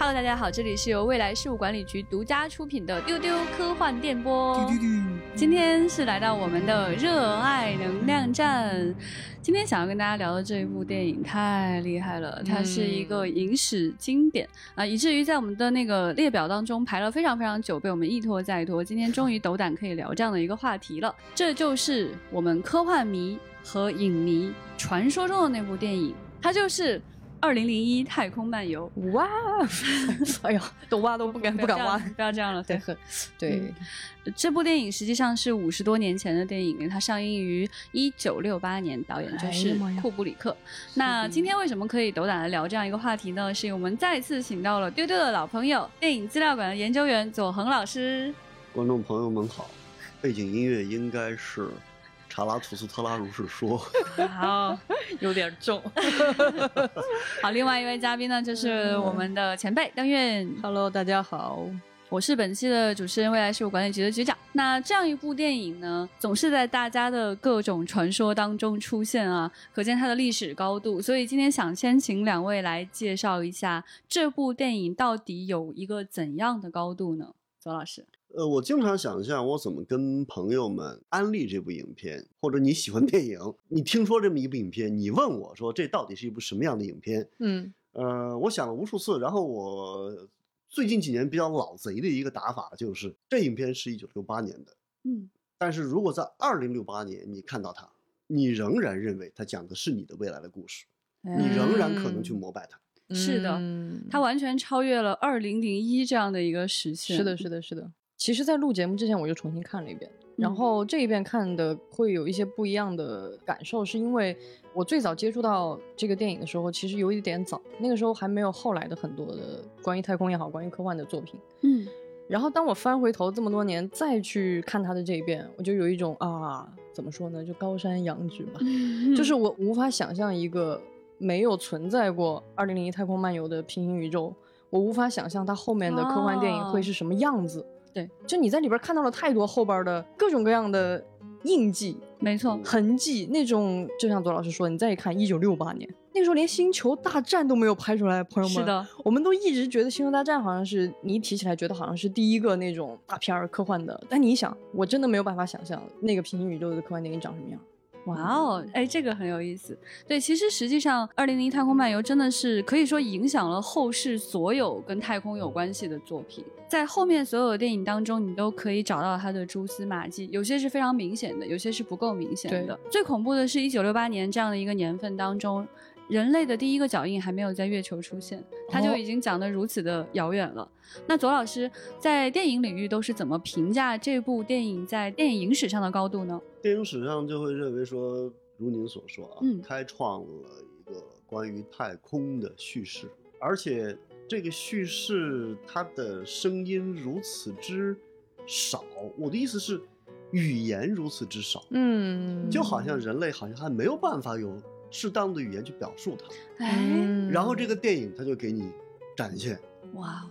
Hello，大家好，这里是由未来事务管理局独家出品的丢丢科幻电波。今天是来到我们的热爱能量站。今天想要跟大家聊的这一部电影太厉害了，它是一个影史经典啊，以至于在我们的那个列表当中排了非常非常久，被我们一拖再拖。今天终于斗胆可以聊这样的一个话题了。这就是我们科幻迷和影迷传说中的那部电影，它就是。二零零一太空漫游，哇！哎呦，都挖都不敢不敢挖，不要这样了。对，对，这部电影实际上是五十多年前的电影，它上映于一九六八年，导演就是库布里克。那今天为什么可以斗胆的聊这样一个话题呢？是因为我们再次请到了丢丢的老朋友，电影资料馆的研究员左恒老师。观众朋友们好，背景音乐应该是。查拉图斯特拉如是说，好，有点重。好，另外一位嘉宾呢，就是我们的前辈邓运。Hello，大家好，我是本期的主持人，未来事务管理局的局长。那这样一部电影呢，总是在大家的各种传说当中出现啊，可见它的历史高度。所以今天想先请两位来介绍一下这部电影到底有一个怎样的高度呢？左老师。呃，我经常想象我怎么跟朋友们安利这部影片，或者你喜欢电影，你听说这么一部影片，你问我说这到底是一部什么样的影片？嗯，呃，我想了无数次，然后我最近几年比较老贼的一个打法就是，这影片是一九六八年的，嗯，但是如果在二零六八年你看到它，你仍然认为它讲的是你的未来的故事，你仍然可能去膜拜它。是的，它完全超越了二零零一这样的一个时期。是的，是的，是的。其实，在录节目之前，我就重新看了一遍，然后这一遍看的会有一些不一样的感受，是因为我最早接触到这个电影的时候，其实有一点早，那个时候还没有后来的很多的关于太空也好，关于科幻的作品。嗯，然后当我翻回头这么多年再去看他的这一遍，我就有一种啊，怎么说呢，就高山仰止吧，就是我无法想象一个没有存在过《二零零一太空漫游》的平行宇宙，我无法想象它后面的科幻电影会是什么样子。对，就你在里边看到了太多后边的各种各样的印记，没错，痕迹那种，就像左老师说，你再一看，一九六八年那个时候连星球大战都没有拍出来，朋友们，是的，我们都一直觉得星球大战好像是你一提起来觉得好像是第一个那种大片儿科幻的，但你想，我真的没有办法想象那个平行宇宙的科幻电影长什么样。哇哦，哎，这个很有意思。对，其实实际上，《二零零一太空漫游》真的是可以说影响了后世所有跟太空有关系的作品。在后面所有的电影当中，你都可以找到它的蛛丝马迹，有些是非常明显的，有些是不够明显的。最恐怖的是一九六八年这样的一个年份当中。人类的第一个脚印还没有在月球出现，它就已经讲得如此的遥远了。那左老师在电影领域都是怎么评价这部电影在电影史上的高度呢？电影史上就会认为说，如您所说啊，嗯，开创了一个关于太空的叙事，而且这个叙事它的声音如此之少。我的意思是，语言如此之少，嗯，就好像人类好像还没有办法有。适当的语言去表述它，哎，然后这个电影它就给你展现，哇，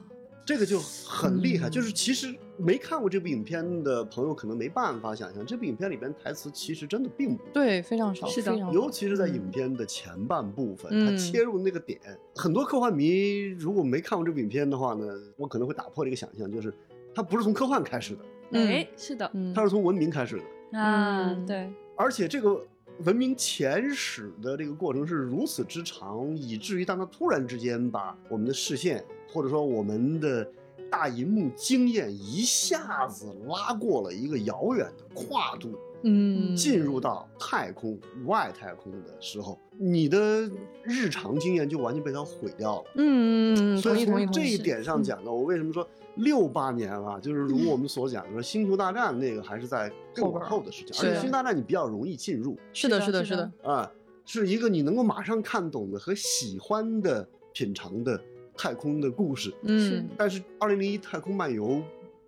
这个就很厉害。就是其实没看过这部影片的朋友可能没办法想象，这部影片里边台词其实真的并不对，非常少，是的，尤其是在影片的前半部分，它切入那个点，很多科幻迷如果没看过这部影片的话呢，我可能会打破这个想象，就是它不是从科幻开始的，哎，是的，它是从文明开始的，啊，对，而且这个。文明前史的这个过程是如此之长，以至于当它突然之间把我们的视线，或者说我们的大银幕经验一下子拉过了一个遥远的跨度。嗯，进入到太空、外太空的时候，你的日常经验就完全被它毁掉了。嗯，所以从这一点上讲呢，我为什么说六八年啊？就是如我们所讲，说《星球大战》那个还是在更往后的事情，而且《星球大战》你比较容易进入。是的，是的，是的。啊，是一个你能够马上看懂的和喜欢的品尝的太空的故事。嗯，但是《二零零一太空漫游》。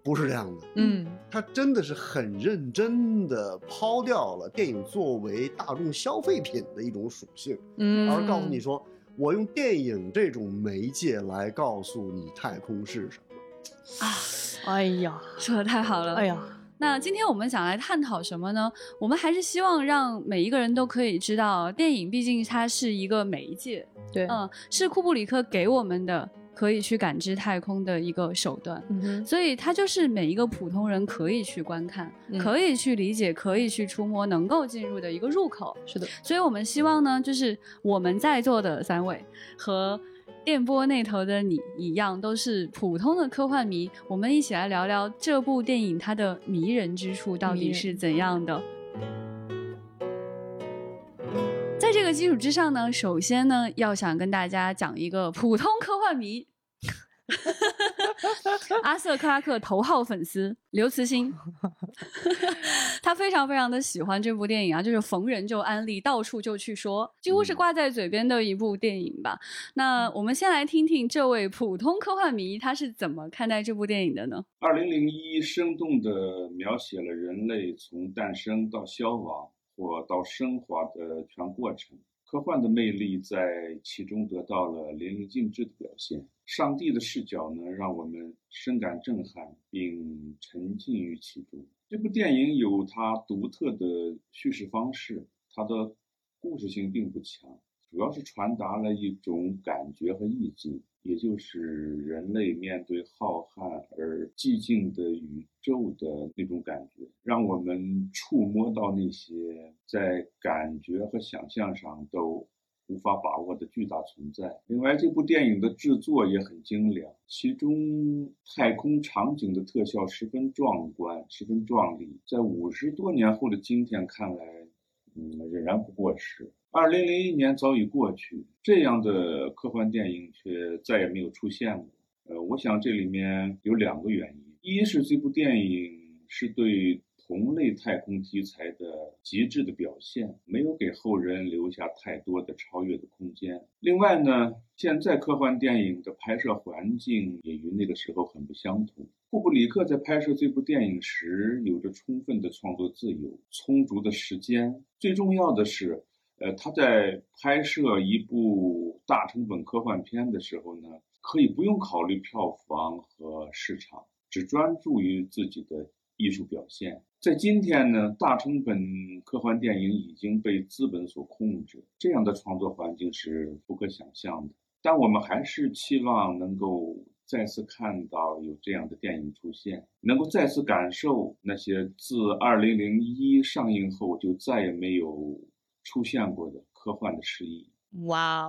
不是这样的，嗯，他真的是很认真的抛掉了电影作为大众消费品的一种属性，嗯，而告诉你说，我用电影这种媒介来告诉你太空是什么，啊，哎呀，说的太好了，哎呀，那今天我们想来探讨什么呢？我们还是希望让每一个人都可以知道，电影毕竟它是一个媒介，对，嗯，是库布里克给我们的。可以去感知太空的一个手段。嗯哼，所以它就是每一个普通人可以去观看、嗯可以去理解、可以去触摸、能够进入的一个入口。是的，所以我们希望呢，就是我们在座的三位和电波那头的你一样，都是普通的科幻迷。我们一起来聊聊这部电影它的迷人之处到底是怎样的。在这个基础之上呢，首先呢，要想跟大家讲一个普通科幻迷。阿瑟克拉克头号粉丝刘慈欣，他非常非常的喜欢这部电影啊，就是逢人就安利，到处就去说，几乎是挂在嘴边的一部电影吧。那我们先来听听这位普通科幻迷他是怎么看待这部电影的呢？二零零一生动的描写了人类从诞生到消亡或到升华的全过程。科幻的魅力在其中得到了淋漓尽致的表现。上帝的视角呢，让我们深感震撼，并沉浸于其中。这部电影有它独特的叙事方式，它的故事性并不强，主要是传达了一种感觉和意境，也就是人类面对浩瀚而寂静的宇宙的那种感觉，让我们触摸到那些在感觉和想象上都无法把握的巨大存在。另外，这部电影的制作也很精良，其中太空场景的特效十分壮观，十分壮丽，在五十多年后的今天看来，嗯，仍然不过时。二零零一年早已过去，这样的科幻电影却再也没有出现过。呃，我想这里面有两个原因：一是这部电影是对同类太空题材的极致的表现，没有给后人留下太多的超越的空间。另外呢，现在科幻电影的拍摄环境也与那个时候很不相同。库布里克在拍摄这部电影时，有着充分的创作自由、充足的时间。最重要的是，呃，他在拍摄一部大成本科幻片的时候呢，可以不用考虑票房和市场，只专注于自己的艺术表现。在今天呢，大成本科幻电影已经被资本所控制，这样的创作环境是不可想象的。但我们还是期望能够再次看到有这样的电影出现，能够再次感受那些自2001上映后就再也没有出现过的科幻的诗意。哇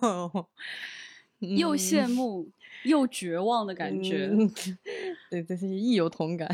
哦，又嗯羡慕又绝望的感觉。嗯 对，这是亦有同感。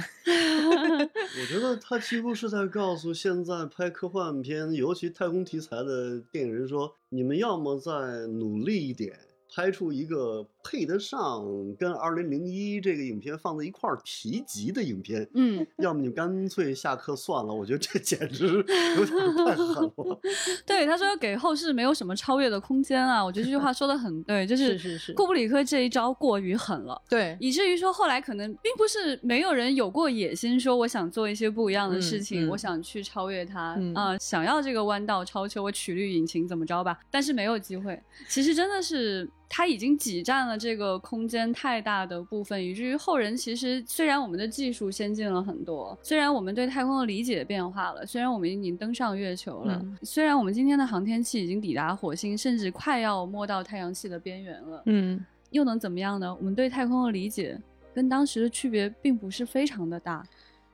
我觉得他几乎是在告诉现在拍科幻片，尤其太空题材的电影人说：你们要么再努力一点，拍出一个配得上跟《二零零一》这个影片放在一块儿提及的影片，嗯，要么你干脆下课算了。我觉得这简直有点太狠了。对，他说给后世没有什么超越的空间啊，我觉得这句话说的很对，就是是是是库布里克这一招过于狠了。对，以至于说后来可能并不是没有人有过野心，说我想做一些不一样的事情，嗯嗯我想去超越他，嗯啊、想要这个弯道超车，我曲率引擎怎么着吧？但是没有机会。其实真的是他已经挤占了这个空间太大的部分，以至于后人其实虽然我们的技术先进了很多，虽然我们对太空的理解变化了，虽然我们已经登上月球了，嗯虽然我们今天的航天器已经抵达火星，甚至快要摸到太阳系的边缘了，嗯，又能怎么样呢？我们对太空的理解跟当时的区别并不是非常的大。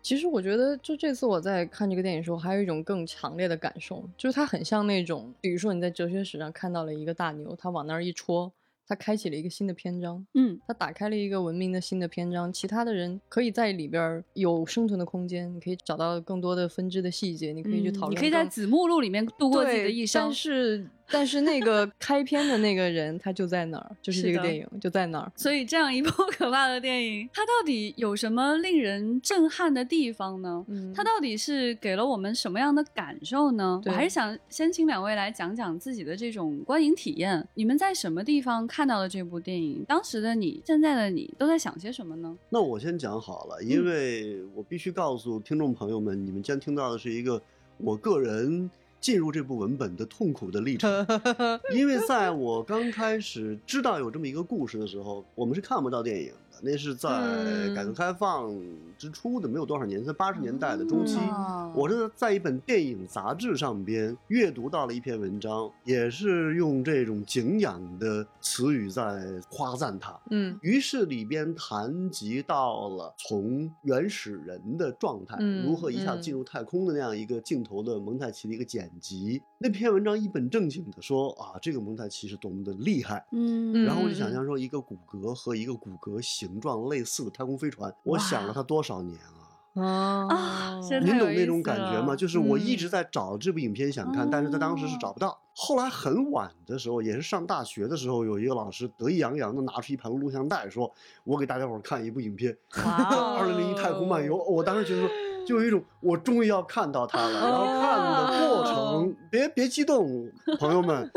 其实我觉得，就这次我在看这个电影的时候，还有一种更强烈的感受，就是它很像那种，比如说你在哲学史上看到了一个大牛，他往那儿一戳，他开启了一个新的篇章，嗯，他打开了一个文明的新的篇章，其他的人可以在里边儿有生存的空间，你可以找到更多的分支的细节，你可以去嗯讨你可以在子目录里面度过自己的一生但。是但是那个 开篇的那个人他就在哪儿，就是是的这个电影就在那儿。所以这样一部 可怕的电影，它到底有什么令人震撼的地方呢？嗯它到底是给了我们什么样的感受呢？我还是想先请两位来讲讲自己的这种观影体验。你们在什么地方看到了这部电影？当时的你，现在的你都在想些什么呢？那我先讲好了，因为我必须告诉听众朋友们，你们将听到的是一个我个人进入这部文本的痛苦的历程。因为在我刚开始知道有这么一个故事的时候，我们是看不到电影的。那是在嗯改革开放之初的，没有多少年，在八十年代的中期。哦我是在一本电影杂志上边阅读到了一篇文章，也是用这种敬仰的词语在夸赞他。嗯于是里边谈及到了从原始人的状态，嗯如何一下进入太空的那样一个镜头的蒙太奇的一个剪辑。那篇文章一本正经的说啊，这个蒙太奇是多么的厉害。嗯然后我就想象说，一个骨骼和一个骨骼形状类似的太空飞船，我想了它多少年啊！啊您懂那种感觉吗？就是我一嗯直在找这部影片想看，但是在当时是哦找不到。后来很晚的时候，也是上大学的时候，有一个老师得意洋洋的拿出一盘录像带，说：“我给大家伙看一部影片，二零零一太空漫游。”我当时觉得说，就有一种我终于要看到它了。然后看的过程哦，别别激动，朋友们，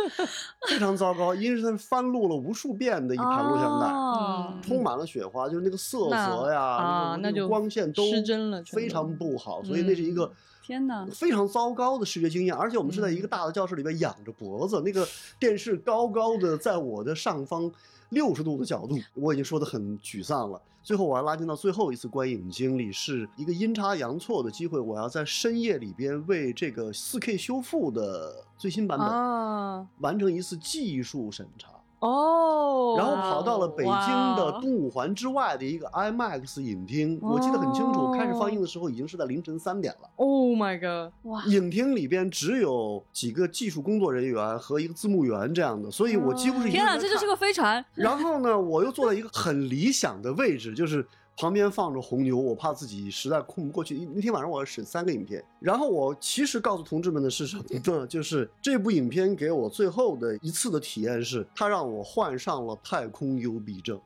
非常糟糕，因为是翻录了无数遍的一盘录像带。哦充满了雪花，就是那个色泽呀，啊那个光线都失真了非常不好，所以那是一个嗯天哪非常糟糕的视觉经验。而且我们是在一嗯个大的教室里边仰着脖子，那个电视高高的在我的上方六十度的角度，我已经说的很沮丧了。最后我要拉近到最后一次观影经历，是一个阴差阳错的机会，我要在深夜里边为这个 4K 修复的最新版本啊完成一次技术审查。哦，然后跑到了北京的东五环之外的一个 IMAX 影厅，我记得很清楚，开始放映的时候已经是在凌晨三点了。Oh my god！哇影厅里边只有几个技术工作人员和一个字幕员这样的，所以我几乎是一个天哪，人看这就是个飞船然后呢，我又坐在一个很理想的位置，就是旁边放着红牛，我怕自己实在控不过去。那天晚上我要审三个影片，然后我其实告诉同志们的是什么呢？就是这部影片给我最后的一次的体验是，它让我患上了太空幽闭症。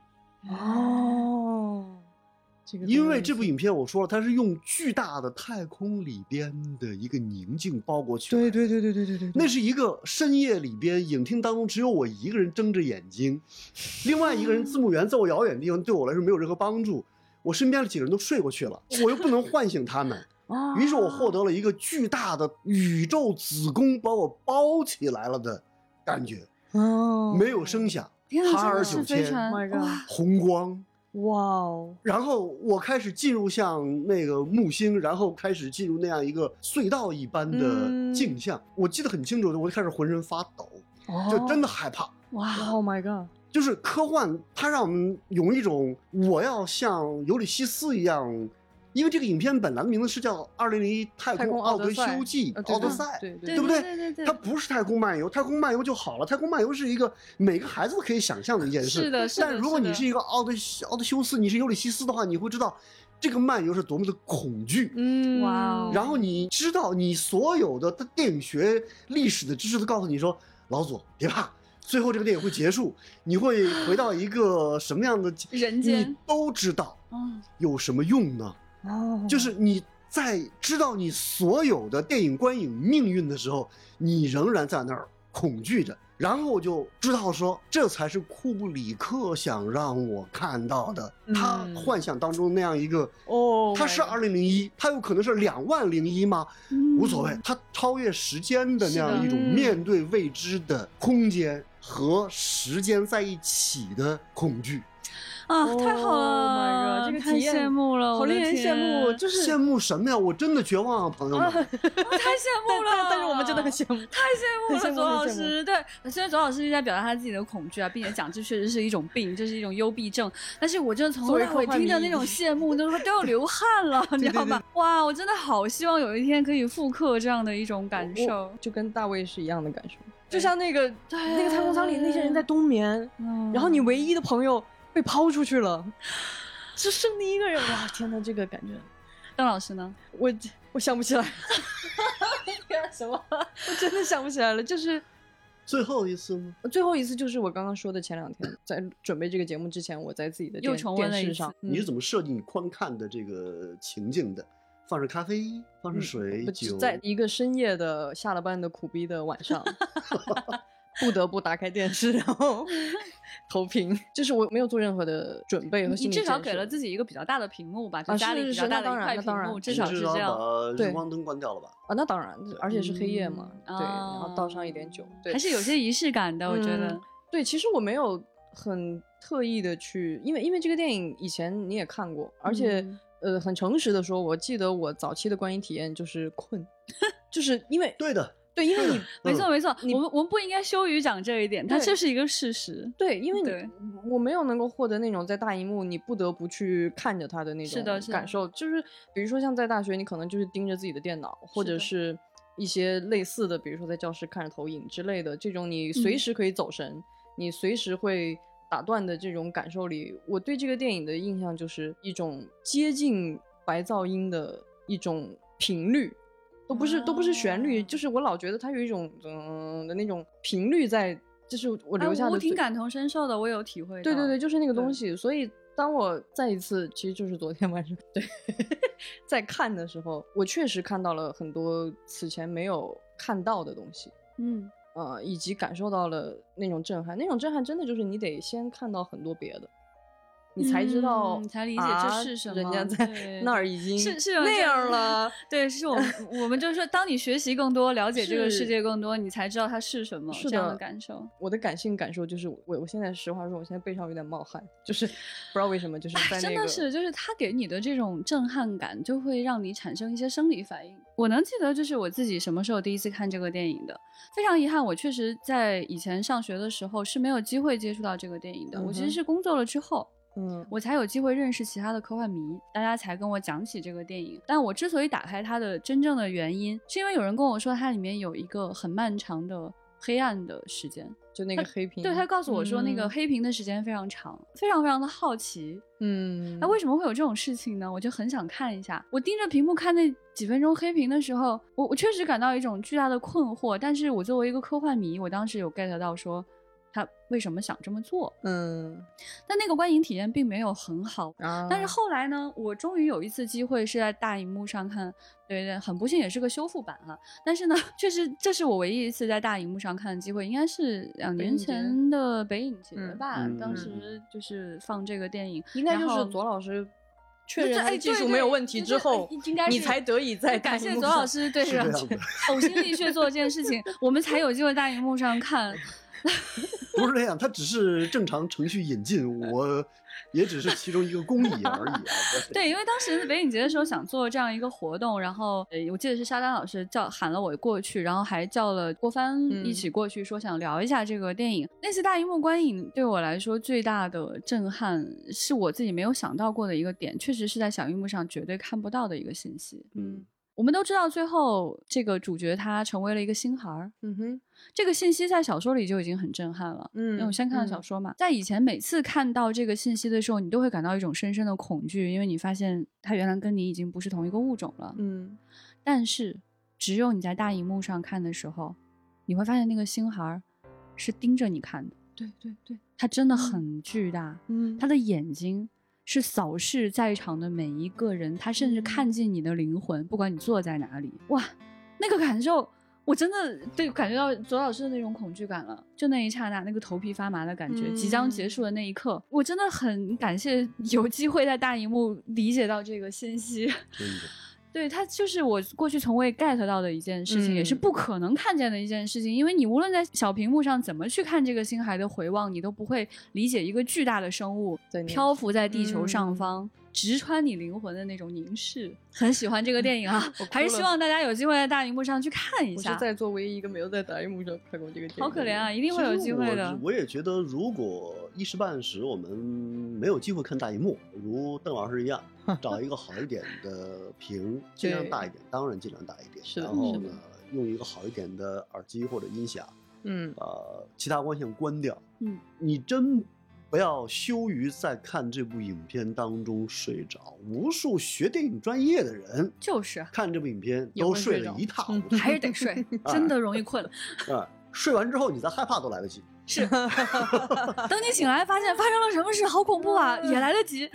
哦，这个因为这部影片我说了，它是用巨大的太空里边的一个宁静包裹起来。对对对对对对对，那是一个深夜里边，影厅当中只有我一个人睁着眼睛，另外一个人字幕员在我遥远的地方，对我来说没有任何帮助。我身边的几个人都睡过去了，我又不能唤醒他们，啊于是我获得了一个巨大的宇宙子宫把我包起来了的感觉，哦，没有声响，哈尔九千，红光。哇哦，然后我开始进入像那个木星，然后开始进入那样一个隧道一般的嗯镜像。我记得很清楚的，我就开始浑身发抖，就真的害怕。哇，Oh my god！就是科幻，它让我们有一种我要像尤里西斯一样，因为这个影片本来的名字是叫《二零零一太太空空奥德修记奥德赛，对对对不对对对对它不是太空漫游，太空漫游就好了。太空漫游是一个每个孩子都可以想象的一件事。是的是的但如果你是一个奥德奥德修斯，你是尤里西斯的话，你会知道这个漫游是多么的恐惧。嗯，哇哦然后你知道，你所有的电影学历史的知识都告诉你说，老祖别怕，最后这个电影会结束，你会回到一个什么样的 人间。你都知道，嗯有什么用呢？哦，就是你在知道你所有的电影观影命运的时候，你仍然在那儿恐惧着。然后我就知道说，这才是库布里克想让我看到的，他嗯幻想当中那样一个，哦他是二零零一，他有可能是两万零一吗？无所谓，他超越时间的那样一种面对未知的空间和时间在一起的恐惧。啊，太好 Oh 了 god，这个太羡慕了，好令人羡慕，就是羡慕什么呀？我真的绝望啊，朋友们！我 太羡慕了，但但是我们真的很羡慕，太羡慕了，左老师。对，虽然左老师一直在表达他自己的恐惧啊，并且讲这确实是一种病，这是一种幽闭症，但是我真的从头到尾听的那种羡慕，都都要流汗了，你知道吗？哇，我真的好希望有一天可以复刻这样的一种感受。就跟大卫是一样的感受，就像那个那个太空舱里那些人在冬眠，嗯然后你唯一的朋友被抛出去了，只剩你一个人，哇，天哪，这个感觉，邓老师呢？我我想不起来，什么？我真的想不起来了，就是。最后一次吗？最后一次就是我刚刚说的前两天，在准备这个节目之前，我在自己的又电电视上，你是嗯怎么设计你观看的这个情境的？放着咖啡，放着嗯水、不酒，在一个深夜的下了班的苦逼的晚上，不得不打开电视，然后 投屏。就是我没有做任何的准备和你至少心理建设给了自己一个比较大的屏幕吧，就啊家里是是比较大的那当然一块屏幕，那当然至你至少少是这样。对把日光灯关掉了吧？啊，那当然，而且是黑夜嘛，嗯对，然后倒上一点酒，对，还是有些仪式感的，我觉得嗯。对，其实我没有很特意的去，因为因为这个电影以前你也看过，而且、嗯呃，很诚实的说，我记得我早期的观影体验就是困，就是因为对的，对，因为你没错没错，我们我们不应该羞于讲这一点，它对就是一个事实。对，因为你我没有能够获得那种在大荧幕你不得不去看着它的那种感受，就是比如说像在大学，你可能就是盯着自己的电脑，或者是一些类似的，比如说在教室看着投影之类的这种，你随嗯时可以走神，你随时会打断的这种感受里，我对这个电影的印象就是一种接近白噪音的一种频率。都不是都不是旋律，哦就是我老觉得它有一种嗯的那种频率在，就是我留下哎我挺感同身受的，我有体会。对对对，就是那个东西。所以当我再一次，其实就是昨天晚上，对，在看的时候，我确实看到了很多此前没有看到的东西，嗯，呃，以及感受到了那种震撼。那种震撼真的就是你得先看到很多别的，你才知道，嗯才理解这啊是什么人家在 对那儿已经是是那样了。对，是我们我们就是说，当你学习更多，了解这个世界更多，你才知道它是什么，是这样的的感受。我的感性感受就是，我我现在实话说，我现在背上有点冒汗，就是不知道为什么，就是在那个真的是，就是他给你的这种震撼感，就会让你产生一些生理反应。我能记得，就是我自己什么时候第一次看这个电影的。非常遗憾，我确实在以前上学的时候是没有机会接触到这个电影的。我其实是工作了之后，嗯我才有机会认识其他的科幻迷，大家才跟我讲起这个电影。但我之所以打开它的真正的原因，是因为有人跟我说它里面有一个很漫长的黑暗的时间。就那个黑屏，对他告诉我说，那个嗯黑屏的时间非常长，非常非常的好奇。嗯，那为什么会有这种事情呢？我就很想看一下。我盯着屏幕看那几分钟黑屏的时候，我我确实感到一种巨大的困惑。但是我作为一个科幻迷，我当时有 get 到说他为什么想这么做。嗯但那个观影体验并没有很好。啊，但是后来呢，我终于有一次机会是在大荧幕上看，对对，很不幸也是个修复版哈。但是呢，确实这是我唯一一次在大荧幕上看的机会，应该是两年前的北影节嗯吧。当时就是放这个电影，应该就是左老师确这认他的技术没有问题之后应该，你才得以在感大荧幕上谢左老师对呕心沥血做这件事情，我们才有机会大荧幕上看。不是这样，它只是正常程序引进，我也只是其中一个工艺 而已啊。对，因为当时北影节的时候想做这样一个活动，然后呃，我记得是沙丹老师叫喊了我过去，然后还叫了郭帆嗯一起过去，说想聊一下这个电影。那次大荧幕观影对我来说最大的震撼，是我自己没有想到过的一个点，确实是在小荧幕上绝对看不到的一个信息。嗯我们都知道，最后这个主角他成为了一个星孩儿，嗯哼。这个信息在小说里就已经很震撼了。嗯因为我嗯先看了小说嘛，在以前每次看到这个信息的时候，你都会感到一种深深的恐惧，因为你发现他原来跟你已经不是同一个物种了。嗯。但是，只有你在大荧幕上看的时候，你会发现那个星孩儿是盯着你看的，对对对。他真的很巨大，嗯。他的眼睛是扫视在场的每一个人，他甚至看进你的灵魂，不管你坐在哪里。哇，那个感受。我真的对感觉到左老师的那种恐惧感了，就那一刹那，那个头皮发麻的感觉，即将结束的那一刻，我真的很感谢有机会在大荧幕理解到这个信息。对，它就是我过去从未 get 到的一件事情，也是嗯不可能看见的一件事情。因为你无论在小屏幕上怎么去看这个星海的回望，你都不会理解一个巨大的生物漂浮在地球上嗯方。直穿你灵魂的那种凝视，很喜欢这个电影啊 我，还是希望大家有机会在大荧幕上去看一下。我是在座唯一一个没有在大荧幕上看过这个电影，好可怜啊，！一定会有机会的。我也觉得，如果一时半时我们没有机会看大荧幕，如邓老师一样，找一个好一点的屏，尽量大一点，当然尽量大一点。是然后呢，用一个好一点的耳机或者音响，嗯呃，其他光线关掉。嗯，你真不要羞于在看这部影片当中睡着。无数学电影专业的人就是看这部影片都睡会睡着得一塌糊嗯 涂，还是得睡，真的容易困。啊，睡完之后你再害怕都来得及。是，等你醒来发现发生了什么事，好恐怖啊，也来得及。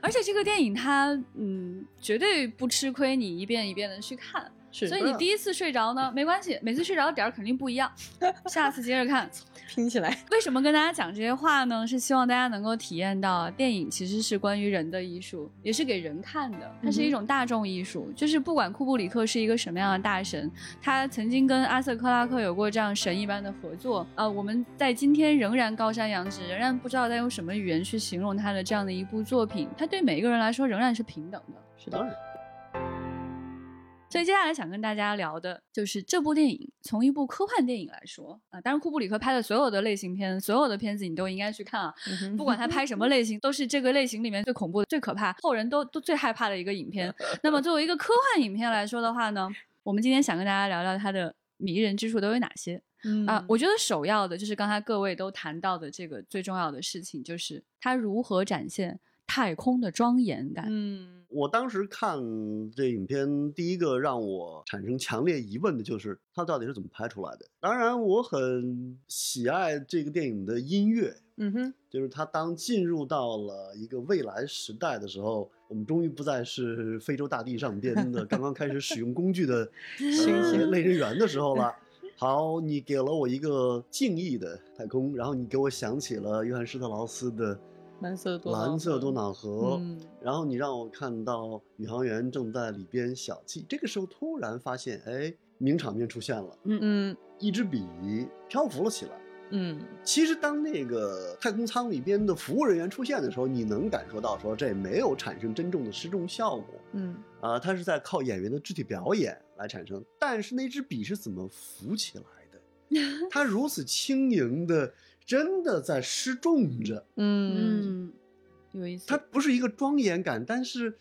而且这个电影它，嗯，绝对不吃亏你一遍一遍的去看。是所以你第一次睡着呢，没关系，每次睡着的点儿肯定不一样，下次接着看。拼起来。为什么跟大家讲这些话呢？是希望大家能够体验到，电影其实是关于人的艺术，也是给人看的。它是一种大众艺术，就是不管库布里克是一个什么样的大神，他曾经跟阿瑟克拉克有过这样神一般的合作。呃，我们在今天仍然高山仰止，仍然不知道在用什么语言去形容他的这样的一部作品。他对每一个人来说仍然是平等的。是的当然，所以接下来想跟大家聊的就是这部电影，从一部科幻电影来说啊，当然库布里克拍的所有的类型片，所有的片子你都应该去看啊，嗯不管他拍什么类型，都是这个类型里面最恐怖的、最可怕、后人都都最害怕的一个影片。那么作为一个科幻影片来说的话呢，我们今天想跟大家聊聊它的迷人之处都有哪些嗯啊？我觉得首要的就是刚才各位都谈到的这个最重要的事情，就是它如何展现太空的庄严感。嗯我当时看这影片，第一个让我产生强烈疑问的就是它到底是怎么拍出来的。当然，我很喜爱这个电影的音乐，嗯哼，就是它当进入到了一个未来时代的时候，我们终于不再是非洲大地上边的 刚刚开始使用工具的 呃星类人猿的时候了。好，你给了我一个敬意的太空，然后你给我想起了约翰施特劳斯的蓝色多瑙蓝色多河瑙河，嗯然后你让我看到宇航员正在里边小憩，这个时候突然发现，哎，名场面出现了，嗯一支笔漂浮了起来。嗯其实当那个太空舱里边的服务人员出现的时候，你能感受到说这没有产生真正的失重效果嗯啊、它是在靠演员的肢体表演来产生。但是那支笔是怎么浮起来的？它如此轻盈的，真的在失重着。嗯嗯，有意思。它不是一个庄严感，但是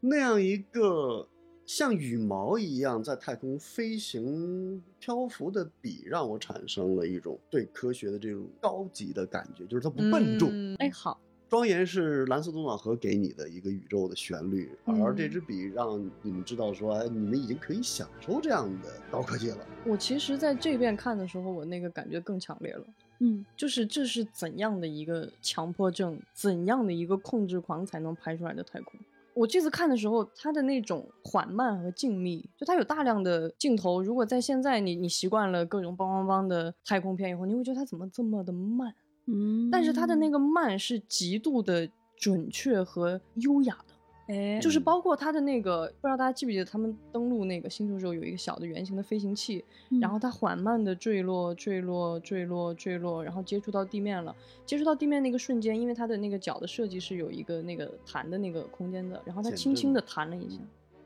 那样一个像羽毛一样在太空飞行漂浮的笔，让我产生了一种对科学的这种高级的感觉，就是它不笨重。嗯哎，好，庄严是蓝色多瑙河给你的一个宇宙的旋律，而这嗯支笔让你们知道说，哎，你们已经可以享受这样的高科技了。我其实在这边看的时候，我那个感觉更强烈了。嗯就是这是怎样的一个强迫症，怎样的一个控制狂才能拍出来的太空？我这次看的时候，它的那种缓慢和静谧，就它有大量的镜头。如果在现在你你习惯了各种梆梆梆的太空片以后，你会觉得它怎么这么的慢？嗯，但是它的那个慢是极度的准确和优雅的。哎，就是包括它的那个，不知道大家记不记得，他们登陆那个星球时候有一个小的圆形的飞行器，然后它缓慢的坠落、坠落、坠落、坠落，然后接触到地面了。接触到地面那个瞬间，因为它的那个脚的设计是有一个那个弹的那个空间的，然后它轻轻的弹了一下，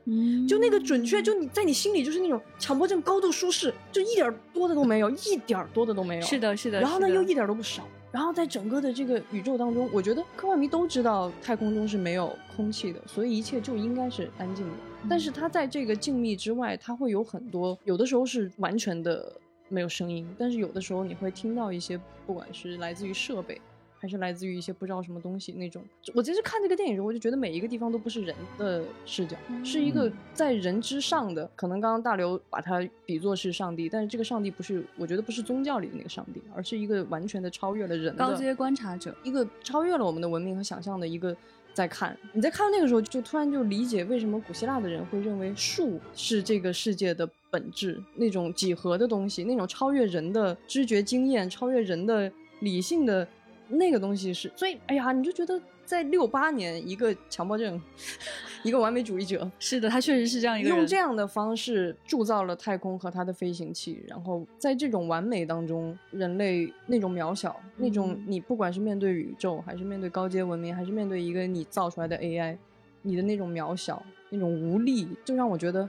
嗯，就那个准确，就你在你心里就是那种强迫症高度舒适，就一点儿多的都没有，一点儿多的都没有。是。的，是的。然后呢，又一点都不少。然后在整个的这个宇宙当中，我觉得科幻迷都知道太空中是没有空气的，所以一切就应该是安静的。但是它在这个静谧之外，它会有很多，有的时候是完全的没有声音，但是有的时候你会听到一些，不管是来自于设备。还是来自于一些不知道什么东西那种。我其实看这个电影的时候，我就觉得每一个地方都不是人的视角，是一个嗯在人之上的。可能刚刚大刘把它比作是上帝，但是这个上帝不是，我觉得不是宗教里的那个上帝，而是一个完全的超越了人的高阶观察者，一个超越了我们的文明和想象的一个。在看你在看到那个时候，就突然就理解为什么古希腊的人会认为树是这个世界的本质，那种几何的东西，那种超越人的知觉经验、超越人的理性的那个东西是。所以，哎呀，你就觉得在六八年，一个强迫症，一个完美主义者，是的，他确实是这样一个人。用这样的方式铸造了太空和他的飞行器，然后在这种完美当中，人类那种渺小，那种嗯你不管是面对宇宙，还是面对高阶文明，还是面对一个你造出来的 AI，你的那种渺小，那种无力，就让我觉得，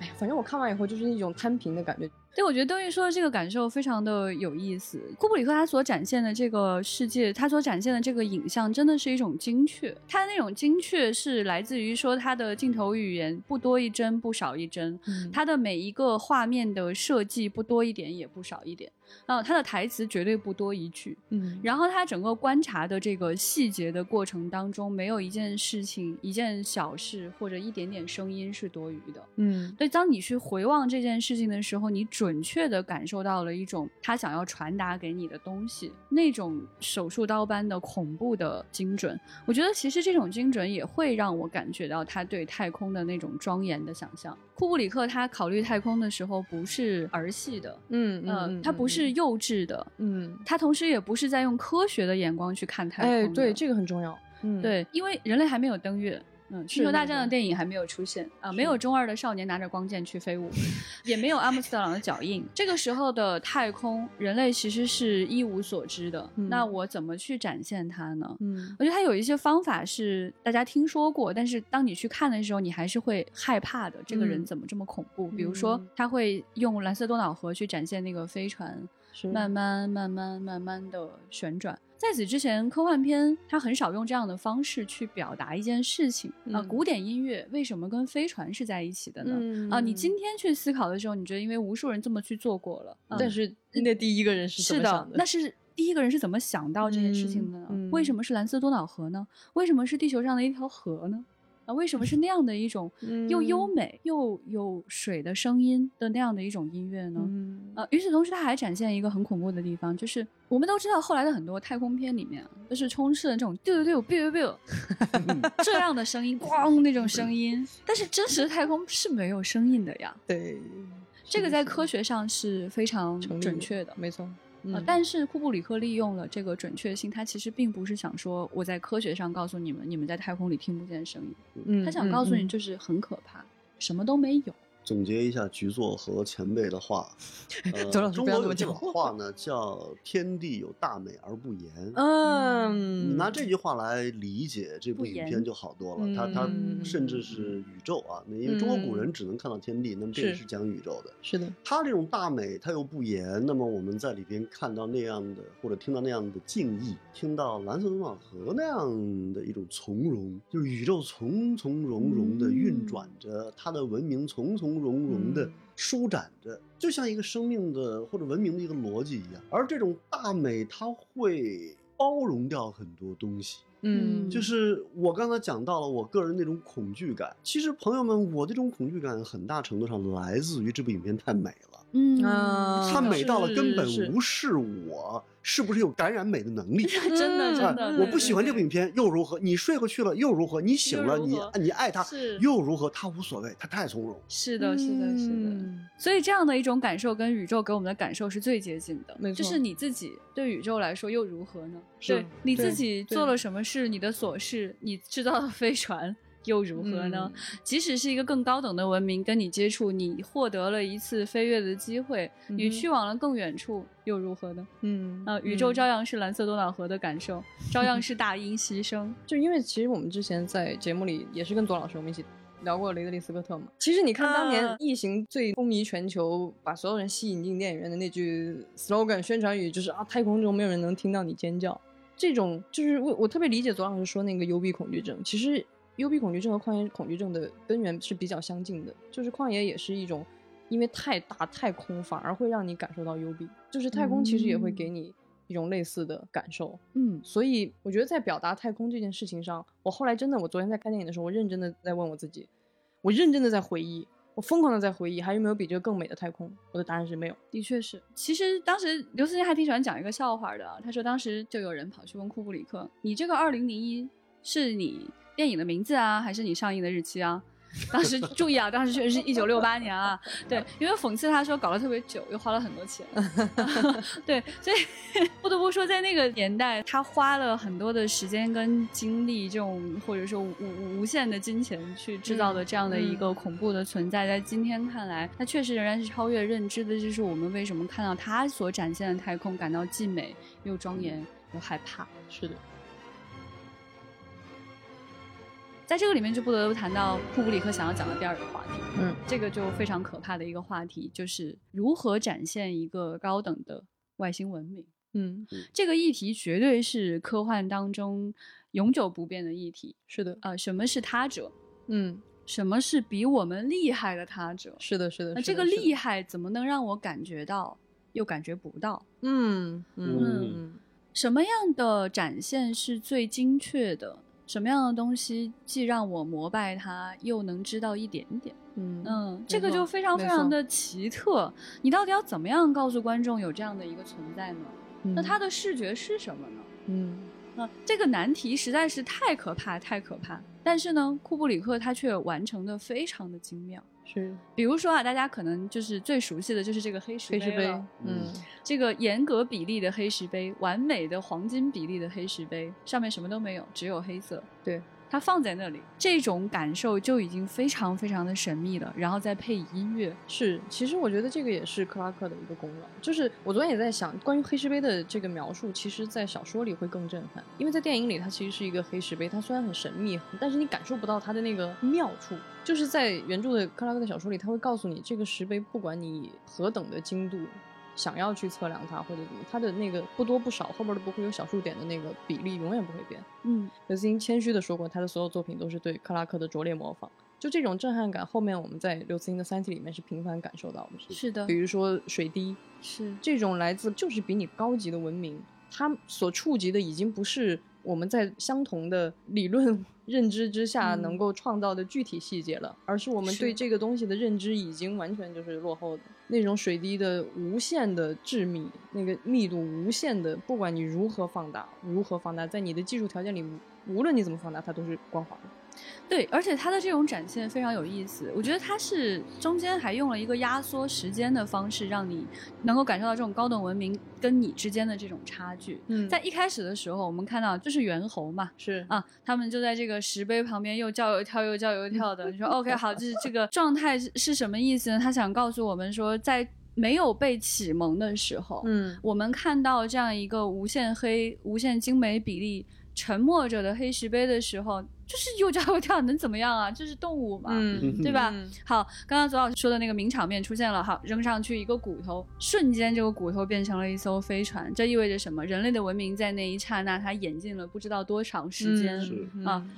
哎呀，反正我看完以后就是一种摊平的感觉。对，我觉得邓玉说的这个感受非常的有意思。库布里克他所展现的这个世界，他所展现的这个影像，真的是一种精确。他的那种精确是来自于说他的镜头语言不多一帧不少一帧，嗯它的每一个画面的设计不多一点也不少一点。啊，他的台词绝对不多一句，嗯，然后他整个观察的这个细节的过程当中，没有一件事情、一件小事或者一点点声音是多余的。嗯所以，当你去回望这件事情的时候，你准确的感受到了一种他想要传达给你的东西，那种手术刀般的恐怖的精准。我觉得其实这种精准也会让我感觉到他对太空的那种庄严的想象。库布里克他考虑太空的时候不是儿戏的，嗯呃，他不是幼稚的，嗯，他同时也不是在用科学的眼光去看太空哎，对，这个很重要。嗯，对，因为人类还没有登月。嗯，星球大战的电影还没有出现啊、没有中二的少年拿着光剑去飞舞，也没有阿姆斯特朗的脚印。这个时候的太空，人类其实是一无所知的。嗯那我怎么去展现它呢？嗯我觉得它有一些方法是大家听说过，但是当你去看的时候，你还是会害怕的。这个人嗯怎么这么恐怖？比如说嗯，他会用蓝色多瑙河去展现那个飞船是慢慢、慢慢、慢慢的旋转。在此之前，科幻片它很少用这样的方式去表达一件事情啊、嗯古典音乐为什么跟飞船是在一起的呢？嗯啊，你今天去思考的时候，你觉得因为无数人这么去做过了，啊但是那第一个人是怎是么想的，那是第一个人是怎么想到这件事情的呢？嗯嗯为什么是蓝色多瑙河呢？为什么是地球上的一条河呢？啊，为什么是那样的一种 又优嗯美又有水的声音的那样的一种音乐呢？嗯呃，与此同时，它还展现一个很恐怖的地方，就是我们都知道，后来的很多太空片里面啊，都是充斥了这种 biu biu biu biu 这样的声音，咣那种声音，但是真实的太空是没有声音的呀。对，这个在科学学上是非常准确的。没错。呃嗯，但是库布里克利用了这个准确性，他其实并不是想说我在科学上告诉你们，你们在太空里听不见声音，嗯他想告诉你嗯就是很可怕，什么都没有。总结一下局座和前辈的话，呃中国有句话呢，叫“天地有大美而不言”。嗯，你拿这句话来理解这部影片就好多了。它它嗯甚至是宇宙啊，那因为中国古人只能看到天地，那么这也是是讲宇宙的。是的，它这种大美，它又不言，那么我们在里边看到那样的，或者听到那样的敬意，听到蓝色多瑙河那样的一种从容，就是宇宙从从容容的运转着，它的文明从从融融的舒展着，就像一个生命的或者文明的一个逻辑一样。而这种大美，它会包容掉很多东西。嗯，就是我刚才讲到了我个人那种恐惧感，其实朋友们，我这种恐惧感很大程度上来自于这部影片太美了。嗯啊它美到了根本无视我是不是有感染美的能力。真的真啊的，我不喜欢这部影片又如何？你睡过去了又如何？你醒了你你爱他又如何？他无所谓，他太从容。是的，是的，是的。嗯所以这样的一种感受跟宇宙给我们的感受是最接近的。没错就是你自己对宇宙来说又如何呢？是对你自己做了什么事，你的琐事，你制造的飞船又如何呢？即使是一个更高等的文明跟你接触，你获得了一次飞跃的机会，你去往了更远处又如何呢？嗯啊、宇宙嗯照样是蓝色多瑙河的感受，照样是大音牺牲。就因为其实我们之前在节目里也是跟左老师我们一起聊过雷德利·斯科特嘛。其实你看当年啊《异形》最风靡全球，把所有人吸引进电影院的那句 slogan 宣传语就是啊，太空中没有人能听到你尖叫。这种就是我我特别理解左老师说那个幽闭恐惧症，其实幽闭恐惧症和旷野恐惧症的根源是比较相近的，就是旷野也是一种因为太大太空，反而会让你感受到幽闭，就是太空其实也会给你一种类似的感受。嗯所以我觉得在表达太空这件事情上，我后来真的，我昨天在看电影的时候，我认真的在问我自己，我认真的在回忆，我疯狂的在回忆，还有没有比这个更美的太空？我的答案是没有。的确是，其实当时刘慈欣还挺喜欢讲一个笑话的啊。他说当时就有人跑去问库布里克：“你这个二零零一是你电影的名字啊，还是你上映的日期啊？”当时 注意啊，当时确实是一九六八年啊。对，因为讽刺他说搞了特别久，又花了很多钱。对，所以不得不说，在那个年代，他花了很多的时间跟精力，这种或者说无无无限的金钱去制造的这样的一个恐怖的存在，在今天看来，它确实仍然是超越认知的。就是我们为什么看到他所展现的太空，感到既美又庄严又害怕。是的，在这个里面就不得不谈到库布里克想要讲的第二个话题，嗯，这个就非常可怕的一个话题，就是如何展现一个高等的外星文明。嗯，这个议题绝对是科幻当中永久不变的议题。是的，呃，什么是他者？嗯，什么是比我们厉害的他者？是的，是的。那是的是的这个厉害怎么能让我感觉到又感觉不到。嗯嗯嗯什么样的展现是最精确的？什么样的东西既让我膜拜它，又能知道一点点？嗯嗯，这个就非常非常的奇特。你到底要怎么样告诉观众有这样的一个存在呢？那它的视觉是什么呢？嗯那，这个难题实在是太可怕，太可怕。但是呢，库布里克他却完成的非常的精妙。是比如说啊，大家可能就是最熟悉的就是这个黑石黑石碑了，嗯这个严格比例的黑石碑，完美的黄金比例的黑石碑，上面什么都没有，只有黑色。对，它放在那里，这种感受就已经非常非常的神秘了。然后再配音乐，是，其实我觉得这个也是克拉克的一个功劳。就是我昨天也在想，关于黑石碑的这个描述，其实在小说里会更震撼，因为在电影里它其实是一个黑石碑，它虽然很神秘，但是你感受不到它的那个妙处。就是在原著的克拉克的小说里，他会告诉你，这个石碑不管你何等的精度。想要去测量它或者怎么，它的那个不多不少，后边都不会有小数点的那个比例永远不会变。嗯，刘慈欣谦虚的说过，他的所有作品都是对克拉克的拙劣模仿。就这种震撼感，后面我们在刘慈欣的《三体》里面是频繁感受到的。是的比，如说水滴，是这种来自就是比你高级的文明，它所触及的已经不是我们在相同的理论 认知之下嗯能够创造的具体细节了，而是我们对这个东西的认知已经完全就是落后的。那种水滴的无限的致密，那个密度无限的，不管你如何放大，如何放大，在你的技术条件里，无论你怎么放大，它都是光滑的。对，而且它的这种展现非常有意思。我觉得它是中间还用了一个压缩时间的方式，让你能够感受到这种高等文明跟你之间的这种差距。嗯在一开始的时候，我们看到就是猿猴嘛，是啊，他们就在这个石碑旁边又叫又跳，又叫又跳的。你说 OK 好，就是这个状态是是什么意思呢？他想告诉我们说，在没有被启蒙的时候，嗯我们看到这样一个无限黑、无限精美比例、沉默着的黑石碑的时候，就是又叫又跳，能怎么样啊？这是动物嘛，嗯对吧？嗯好，刚刚左老师说的那个名场面出现了，好，扔上去一个骨头，瞬间这个骨头变成了一艘飞船，这意味着什么？人类的文明在那一刹那，它演进了不知道多长时间。嗯是嗯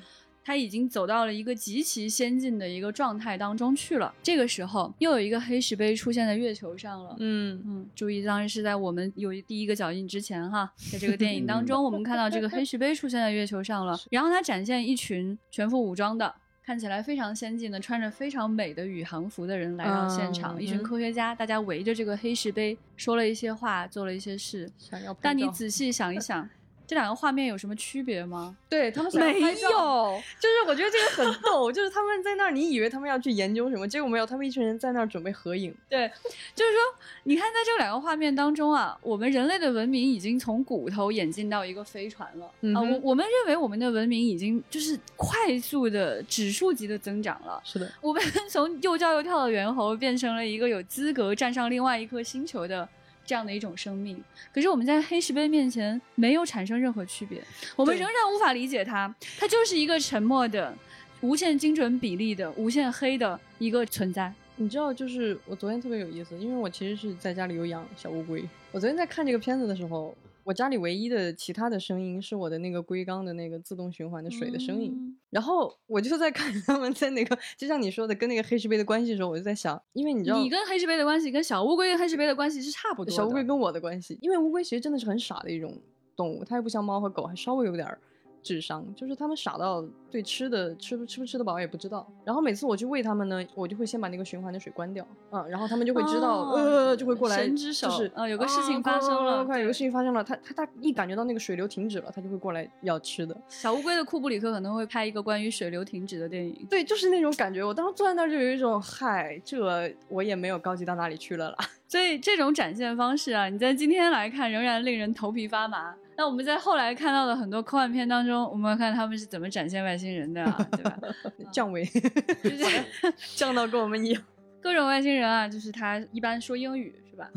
啊它已经走到了一个极其先进的一个状态当中去了。这个时候，又有一个黑石碑出现在月球上了。嗯嗯，注意，当然是在我们有第一个脚印之前哈，在这个电影当中，我们看到这个黑石碑出现在月球上了，然后它展现一群全副武装的。看起来非常先进的，穿着非常美的宇航服的人来到现场，一群科学家，大家围着这个黑石碑说了一些话，做了一些事。想要但你仔细想一想，这两个画面有什么区别吗？对他们没有，就是我觉得这个很逗，就是他们在那儿，你以为他们要去研究什么，结果没有，他们一群人在那儿准备合影。对，就是说，你看在这两个画面当中啊，我们人类的文明已经从骨头演进到一个飞船了、啊。我我们认为我们的文明已经就是快速的指数级的增长了。是的，我们 从又叫又跳的猿猴变成了一个有资格站上另外一颗星球的这样的一种生命。可是我们在黑石碑面前没有产生任何区别，我们仍然无法理解它，它就是一个沉默的、无限精准比例的、无限黑的一个存在。你知道，就是我昨天特别有意思，因为我其实是在家里有养小乌龟。我昨天在看这个片子的时候，我家里唯一的其他的声音是我的那个龟缸的那个自动循环的水的声音。嗯 然后我就在看他们在那个，就像你说的，跟那个黑石碑的关系的时候，我就在想，因为你知道，你跟黑石碑的关系跟小乌龟跟黑石碑的关系是差不多的。小乌龟跟我的关系，因为乌龟其实真的是很傻的一种动物，它又不像猫和狗，还稍微有点儿智商，就是他们傻到对吃的吃不吃不吃得饱也不知道。然后每次我去喂他们呢，我就会先把那个循环的水关掉，嗯，然后他们就会知道，哦呃，就会过来，神之手就是啊有个事情发生了快快有个事情发生了，他他他一感觉到那个水流停止了，他就会过来要吃的。小乌龟的库布里克可能会拍一个关于水流停止的电影。对，就是那种感觉。我当时坐在那儿就有一种，嗨，这我也没有高级到哪里去了啦。所以这种展现方式啊，你在今天来看仍然令人头皮发麻。那我们在后来看到的很多科幻片当中，我们看他们是怎么展现外星人的啊，对吧？降维，就是 降到跟我们一样。各种外星人啊，就是他一般说英语是吧？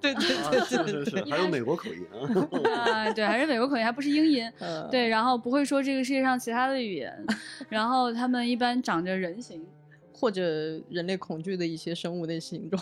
对对啊对是对对对，是是，还有美国口音啊。啊，对，还是美国口音，还不是英音。呃，对，然后不会说这个世界上其他的语言，然后他们一般长着人形。或者人类恐惧的一些生物的形状。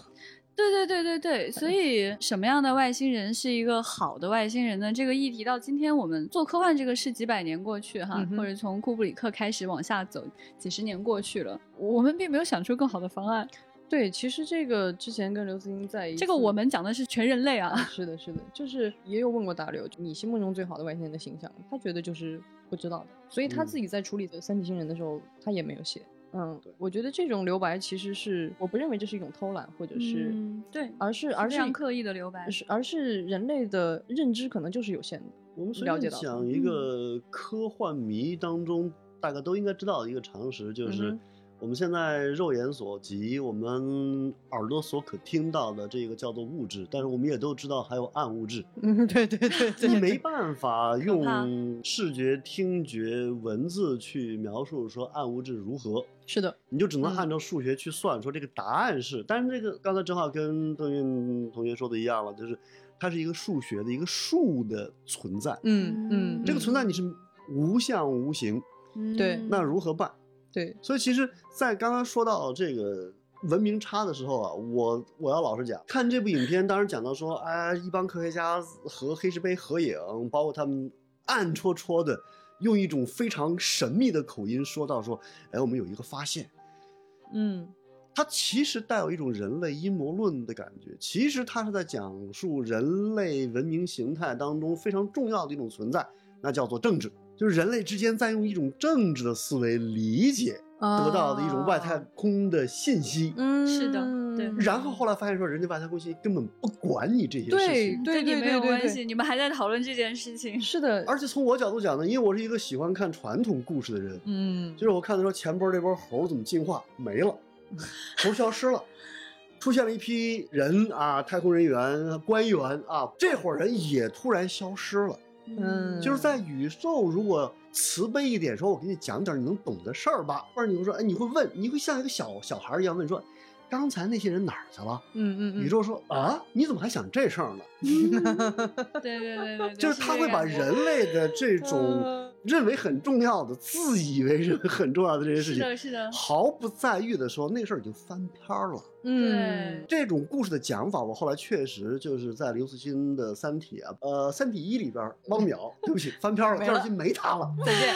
对对对对对，所以什么样的外星人是一个好的外星人呢？这个议题到今天我们做科幻这个是几百年过去哈，嗯或者从库布里克开始往下走，几十年过去了，我们并没有想出更好的方案。对，其实这个之前跟刘慈欣在一这个我们讲的是全人类啊，是的，是的，就是也有问过大刘，你心目中最好的外星人的形象，他觉得就是不知道的，所以他嗯自己在处理的三体星人的时候，他也没有写。嗯，我觉得这种留白其实是，我不认为这是一种偷懒，或者是，嗯对，而是而是非常刻意的留白，是而是人类的认知可能就是有限的。我们是了解到便讲一个科幻迷当中大概都应该知道的一个常识，就是我们现在肉眼所及，我们耳朵所可听到的这个叫做物质，但是我们也都知道还有暗物质。嗯，对对对对，你没办法用视觉、听觉、文字去描述说暗物质如何，是的，你就只能嗯按照数学去算，说这个答案是。但是这个刚才正好跟邓运同学说的一样了，就是它是一个数学的一个数的存在。嗯嗯，这个存在嗯你是无相无形，对嗯那如何办？对，所以其实，在刚刚说到这个文明差的时候啊，我我要老实讲，看这部影片，当时讲到说，哎，一帮科学家和黑石碑合影，包括他们暗戳戳的用一种非常神秘的口音说到说，哎，我们有一个发现，嗯。它其实带有一种人类阴谋论的感觉。其实它是在讲述人类文明形态当中非常重要的一种存在，那叫做政治，就是人类之间在用一种政治的思维理解得到的一种外太啊空的信息。嗯，是的对然后后来发现说，人家外太空信息根本不管你这些事对情。对对跟你没有对对系，你们还在讨论这件事情，是的，而且从我角度讲呢，因为我是一个喜欢看传统故事的人，嗯，就是我看的时候，前波这波猴怎么进化没了，猴消失了，出现了一批人啊，太空人员、官员啊，这伙人也突然消失了。嗯。就是在宇宙如果慈悲一点，说我给你讲点你能懂的事儿吧，或者你会说，哎，你会问，你会像一个小小孩一样问说，刚才那些人哪儿去了？嗯嗯嗯，宇宙说啊，你怎么还想这事儿呢？对对对对对，就是他会把人类的这种嗯认为很重要的、自以为认为很重要的这些事情，是的，是的，毫不在意的说那事儿已经翻篇儿了。嗯，这种故事的讲法，我后来确实就是在刘慈欣的《三体》啊，呃，《三体一》里边儿，汪淼，对不起，翻篇儿了，第二集没他了。再见。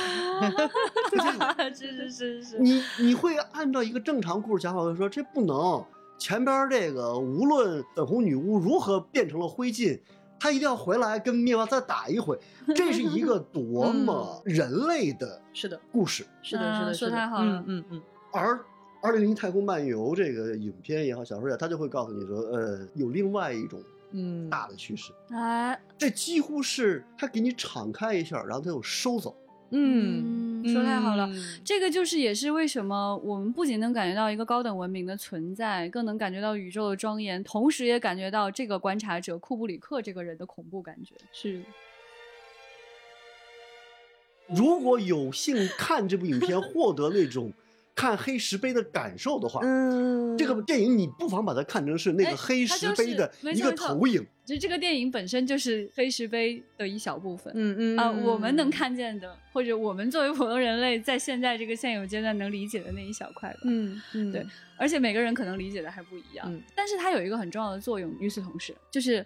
是是是是，你你会按照一个正常故事讲法会说，这不能。前边儿这个无论粉红女巫如何变成了灰烬，她一定要回来跟灭霸再打一回。这是一个多么人类的是的，故事。是的，是啊的，是的说太好了嗯嗯嗯，而《二零零一太空漫游》这个影片也好，小说也好，他就会告诉你说，呃，有另外一种嗯，大的趋势。哎，这几乎是他给你敞开一下，然后他又收走。嗯，嗯，说太好了。嗯这个就是也是为什么我们不仅能感觉到一个高等文明的存在，更能感觉到宇宙的庄严，同时也感觉到这个观察者库布里克这个人的恐怖感觉。是，如果有幸看这部影片，获得那种看黑石碑的感受的话，嗯这个电影你不妨把它看成是那哎个黑石碑的一个投影。就这个电影本身就是黑石碑的一小部分。嗯嗯啊、我们能，看见的，或者我们作为普通人类在现在这个现有阶段能理解的那一小块吧。嗯嗯，对，而且每个人可能理解的还不一样，嗯但是它有一个很重要的作用。与此同时，就是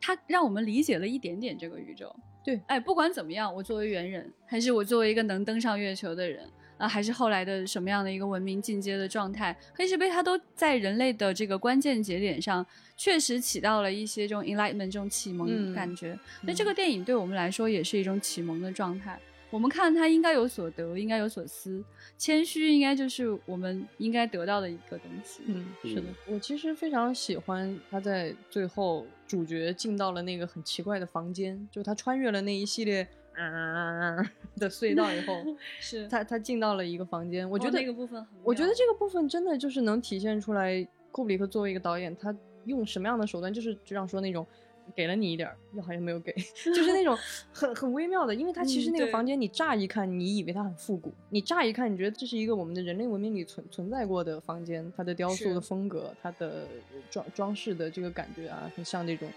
它让我们理解了一点点这个宇宙。对哎，不管怎么样，我作为猿人，还是我作为一个能登上月球的人啊，还是后来的什么样的一个文明进阶的状态，黑石碑它都在人类的这个关键节点上，确实起到了一些这种 enlightenment 这种启蒙嗯感觉。那、这个电影对我们来说也是一种启蒙的状态。我们看它应该有所得，应该有所思，谦虚应该就是我们应该得到的一个东西。嗯，是的嗯，我其实非常喜欢他在最后主角进到了那个很奇怪的房间，就他穿越了那一系列。嗯 的隧道以后，是。他他进到了一个房间，我我觉得那个部分很，我觉得这个部分真的就是能体现出来，库布里克作为一个导演，他用什么样的手段，就是就像说那种给了你一点儿，又好像没有给，就是那种很很微妙的，因为他其实那个房间，你乍一看你以为它很复古，你乍一看你觉得这是一个我们的人类文明里存存在过的房间，它的雕塑的风格，它的装装饰的这个感觉啊，很像那种啊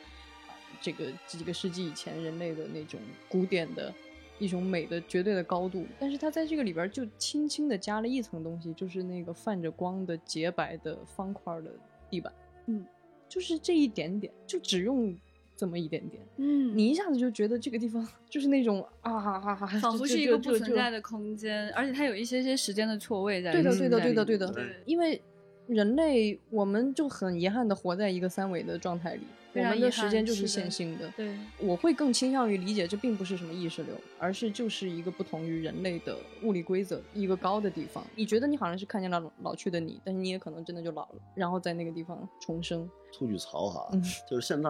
这个几个世纪以前人类的那种古典的。一种美的绝对的高度，但是它在这个里边就轻轻的加了一层东西，就是那个泛着光的洁白的方块的地板，嗯，就是这一点点，就只用这么一点点，嗯，你一下子就觉得这个地方就是那种啊哈哈哈，仿佛是一个不存在的空间，而且它有一些些时间的错位在。对的，对的，对的，对的对，因为人类我们就很遗憾的活在一个三维的状态里，我非常遗们的时间就是线性的。对，我会更倾向于理解，这并不是什么意识流，而是就是一个不同于人类的物理规则，一个高的地方。你觉得你好像是看见了老老去的你，但是你也可能真的就老了，然后在那个地方重生。吐句槽哈，嗯就是现在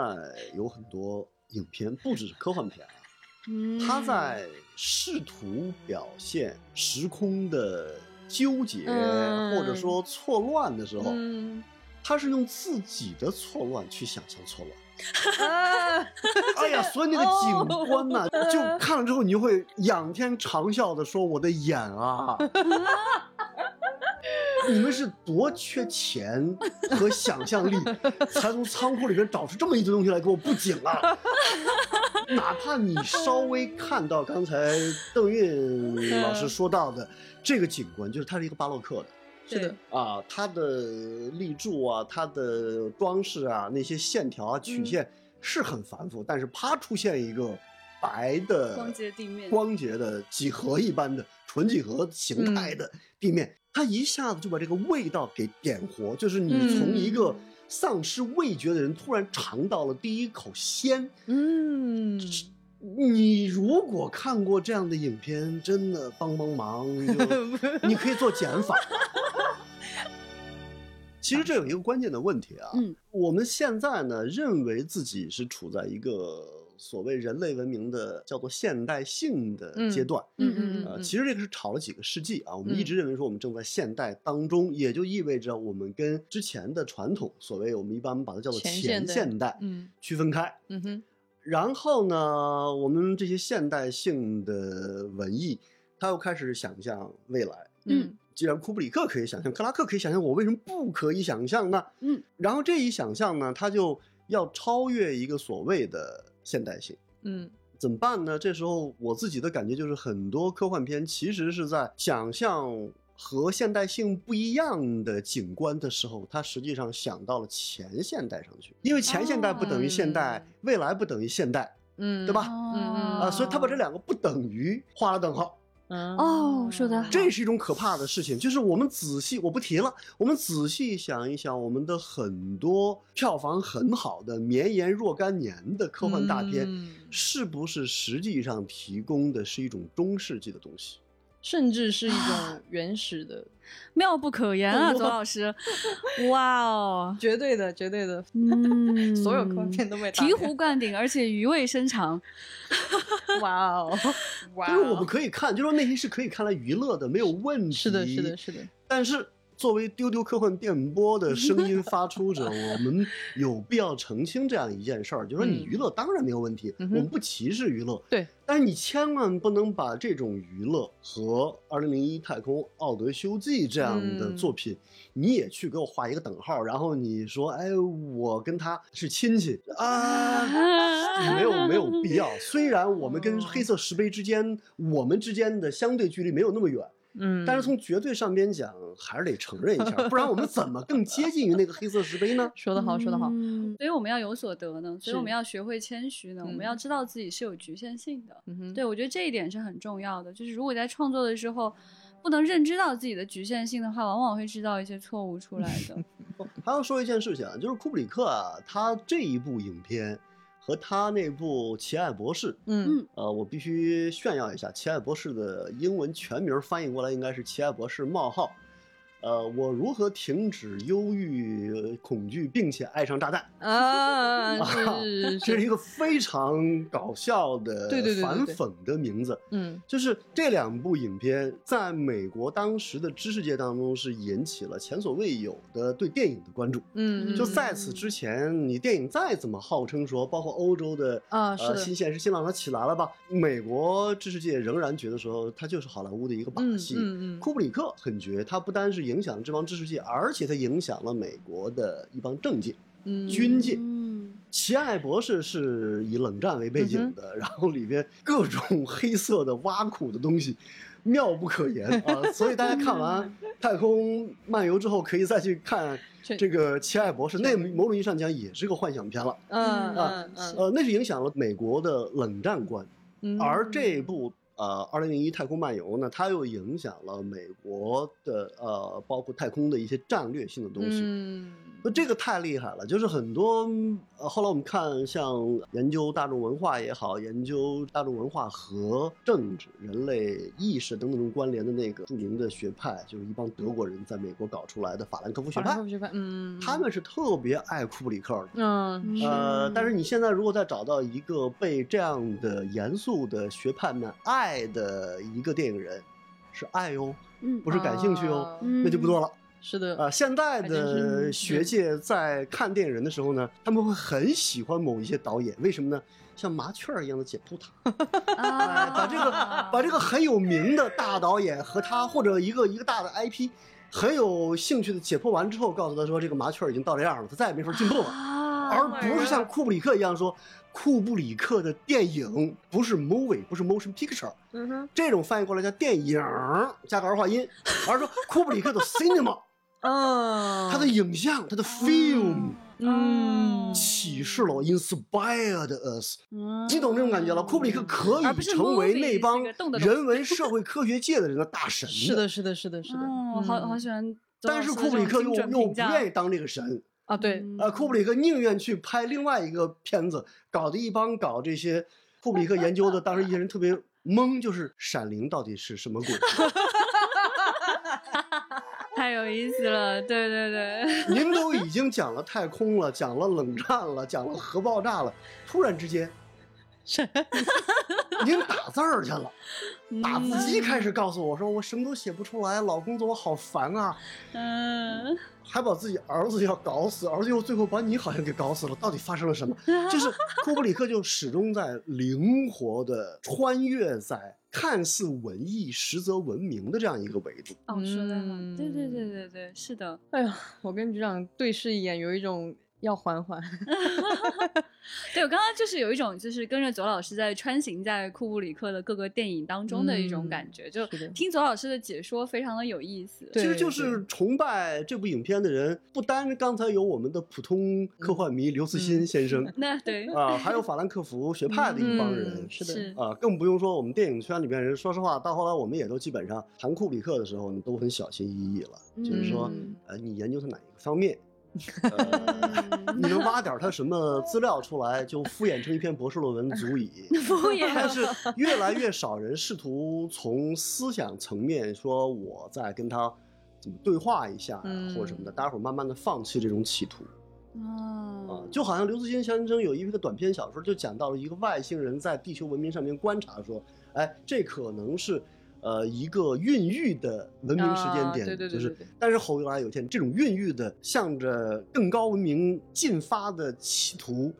有很多影片，不只是科幻片啊，嗯它在试图表现时空的纠结、嗯或者说错乱的时候，嗯他是用自己的错乱去想象错乱。啊，哎呀，所以那个景观呐、哦就看了之后，你就会仰天长啸的说：“我的眼啊！” 你们是多缺钱和想象力，才从仓库里边找出这么一堆东西来给我布景啊！哪怕你稍微看到刚才邓韵老师说到的这个景观，就是它是一个巴洛克的，是的，啊，它的立柱啊，它的装饰啊，那些线条啊、曲线是很繁复，但是啪出现一个白的光洁地面光洁的几何一般的纯几何形态的地面，它一下子就把这个味道给点活，就是你从一个嗯。丧失味觉的人突然尝到了第一口鲜。嗯，你如果看过这样的影片，真的帮帮忙，你 可以做减法。其实这有一个关键的问题啊，嗯，我们现在呢认为自己是处在一个所谓人类文明的叫做现代性的阶段，嗯嗯呃，嗯，其实这个是吵了几个世纪啊，我们一嗯直认为说我们正在现代当中，也就意味着我们跟之前的传统，所谓我们一般把它叫做前前现代现代，嗯区分开。嗯哼，然后呢，我们这些现代性的文艺，他又开始想象未来。嗯既然库布里克可以想象，克拉克可以想象，我为什么不可以想象呢？嗯，然后这一想象呢，他就要超越一个所谓的现代性。嗯怎么办呢？这时候我自己的感觉就是，很多科幻片其实是在想象和现代性不一样的景观的时候，他实际上想到了前现代上去，因为前现代不等于现代，哦未来不等于现代嗯，对吧嗯啊、所以他把这两个不等于画了等号。嗯哦说得好这是一种可怕的事情，就是我们仔细，我不提了，我们仔细想一想，我们的很多票房很好的、绵延若干年的科幻大片，嗯是不是实际上提供的是一种中世纪的东西？甚至是一种原始的，妙不可言啊，左老师，哇哦，绝对的，绝对的，嗯，所有空间都被打醍醐灌顶，而且余味深长。哇哦，哇就是我们哦，可以看，就说那些是可以看来娱乐的，没有问题。是的，是的，。是的，但是作为丢丢科幻电波的声音发出者，我们有必要澄清这样一件事儿，就是说你嗯娱乐当然没有问题，嗯我们不歧视娱乐，对。但是你千万不能把这种娱乐和《二零零一太空奥德修记》这样的嗯作品，你也去给我画一个等号，然后你说，哎，我跟他是亲戚啊。没有没有必要。虽然我们跟黑色石碑之间，我们之间的相对距离没有那么远，嗯，但是从绝对上边讲，还是得承认一下，不然我们怎么更接近于那个黑色石碑呢？说得好，说得好，嗯所以我们要有所得呢，所以我们要学会谦虚呢，我们嗯要知道自己是有局限性的。嗯哼，对，我觉得这一点是很重要的。就是如果在创作的时候不能认知到自己的局限性的话，往往会制造一些错误出来的。还要说一件事情啊，就是库布里克啊，他这一部影片和他那部《奇爱博士》，嗯呃，我必须炫耀一下，《奇爱博士》的英文全名翻译过来应该是《奇爱博士：冒号》。呃，我如何停止忧郁、呃恐惧，并且爱上炸弹？啊，这是一个非常搞笑的、对对反讽的名字。嗯就是这两部影片在美国当时的知识界当中是引起了前所未有的对电影的关注。嗯，就在此之前，你电影再怎么号称说，包括欧洲的呃啊新现实新浪潮起来了吧，美国知识界仍然觉得说它就是好莱坞的一个把戏。嗯库布里克很绝，他不单是影响了这帮知识界，而且它影响了美国的一帮政界。嗯军界嗯，奇爱博士是以冷战为背景嗯的，然后里边各种 黑色的挖苦的东西，妙不可言 啊！所以大家看完《太空漫游》之后，可以再去看这这个奇爱博士，那某种意义上讲也是个幻想片了。嗯啊嗯嗯呃，那是影响了美国的冷战观，嗯，而这部。呃，二零零一太空漫游呢，它又影响了美国的呃，包括太空的一些战略性的东西。嗯，那这个太厉害了，就是很多呃，后来我们看像研究大众文化也好，研究大众文化和政治、人类意识等等这种关联的那个著名的学派，就是一帮德国人在美国搞出来的法兰克福学派法兰克，福学派，嗯，他们是特别爱库布里克的。嗯，是呃，但是你现在如果再找到一个被这样的严肃的学派们爱的一个电影人，是爱哟，嗯不是感兴趣哦，那就不多了。是的，啊、现在的学界在看电影人的时候呢，他们会很喜欢某一些导演，为什么呢？像麻雀儿一样的解剖他，哎，啊，把这个把这个很有名的大导演和他或者一个一个大的 IP，很有兴趣的解剖完之后，告诉他说这个麻雀儿已经到这样了，他再也没法进步了。啊，而不是像库布里克一样说，库布里克的电影不是 movie，不是 motion picture，嗯哼，这种翻译过来叫电影儿加个儿化音，而是说库布里克的 cinema，嗯，他的影像，他的 film 嗯。启示了我，inspired us，嗯。你懂这种感觉了？库布里克可以成为那帮人文社会科学界的人的大神。是的，是的，是的，是的，哦，我好嗯。好喜欢但是库布里克又又不愿意当这个神，啊，对，嗯。呃，库布里克宁愿去拍另外一个片子，搞得一帮搞这些库布里克研究的，当时一些人特别懵，就是《闪灵》到底是什么鬼？太有意思了，对对对，您都已经讲了太空了，讲了冷战了，讲了核爆炸了，突然之间，您打字儿去了，打字机开始告诉我说我什么都写不出来，老工作我好烦啊，嗯，还把自己儿子要搞死，儿子又最后把你好像给搞死了，到底发生了什么？就是 库布里克就始终在灵活的穿越在看似文艺实则文明的这样一个维度。哦，说的好，对对嗯。对对对，是的，哎呀，我跟局长对视一眼，有一种要缓缓，对我刚刚就是有一种就是跟着左老师在穿行在库布里克的各个电影当中的一种感觉，就听左老师的解说非常的有意思。其实就是崇拜这部影片的人，不单刚才有我们的普通科幻迷刘慈欣先生那对，啊，还有法兰克福学派的一帮人嗯。是的，是啊，更不用说我们电影圈里面人。说实话，到后来我们也都基本上谈库布里克的时候你，都很小心翼翼了。就是说嗯，呃，你研究他哪一个方面，呃，你能挖点他什么资料出来，就敷衍成一篇博士论文足矣。敷衍，但是越来越少人试图从思想层面说我再跟他怎么对话一下或者什么的，大家伙儿慢慢的放弃这种企图啊哦，，就好像刘慈欣先生有一个短篇小说，就讲到了一个外星人在地球文明上面观察说，哎，这可能是。呃，一个孕育的文明时间点，啊对对对就是但是后来有一天，这种孕育的向着更高文明进发的企图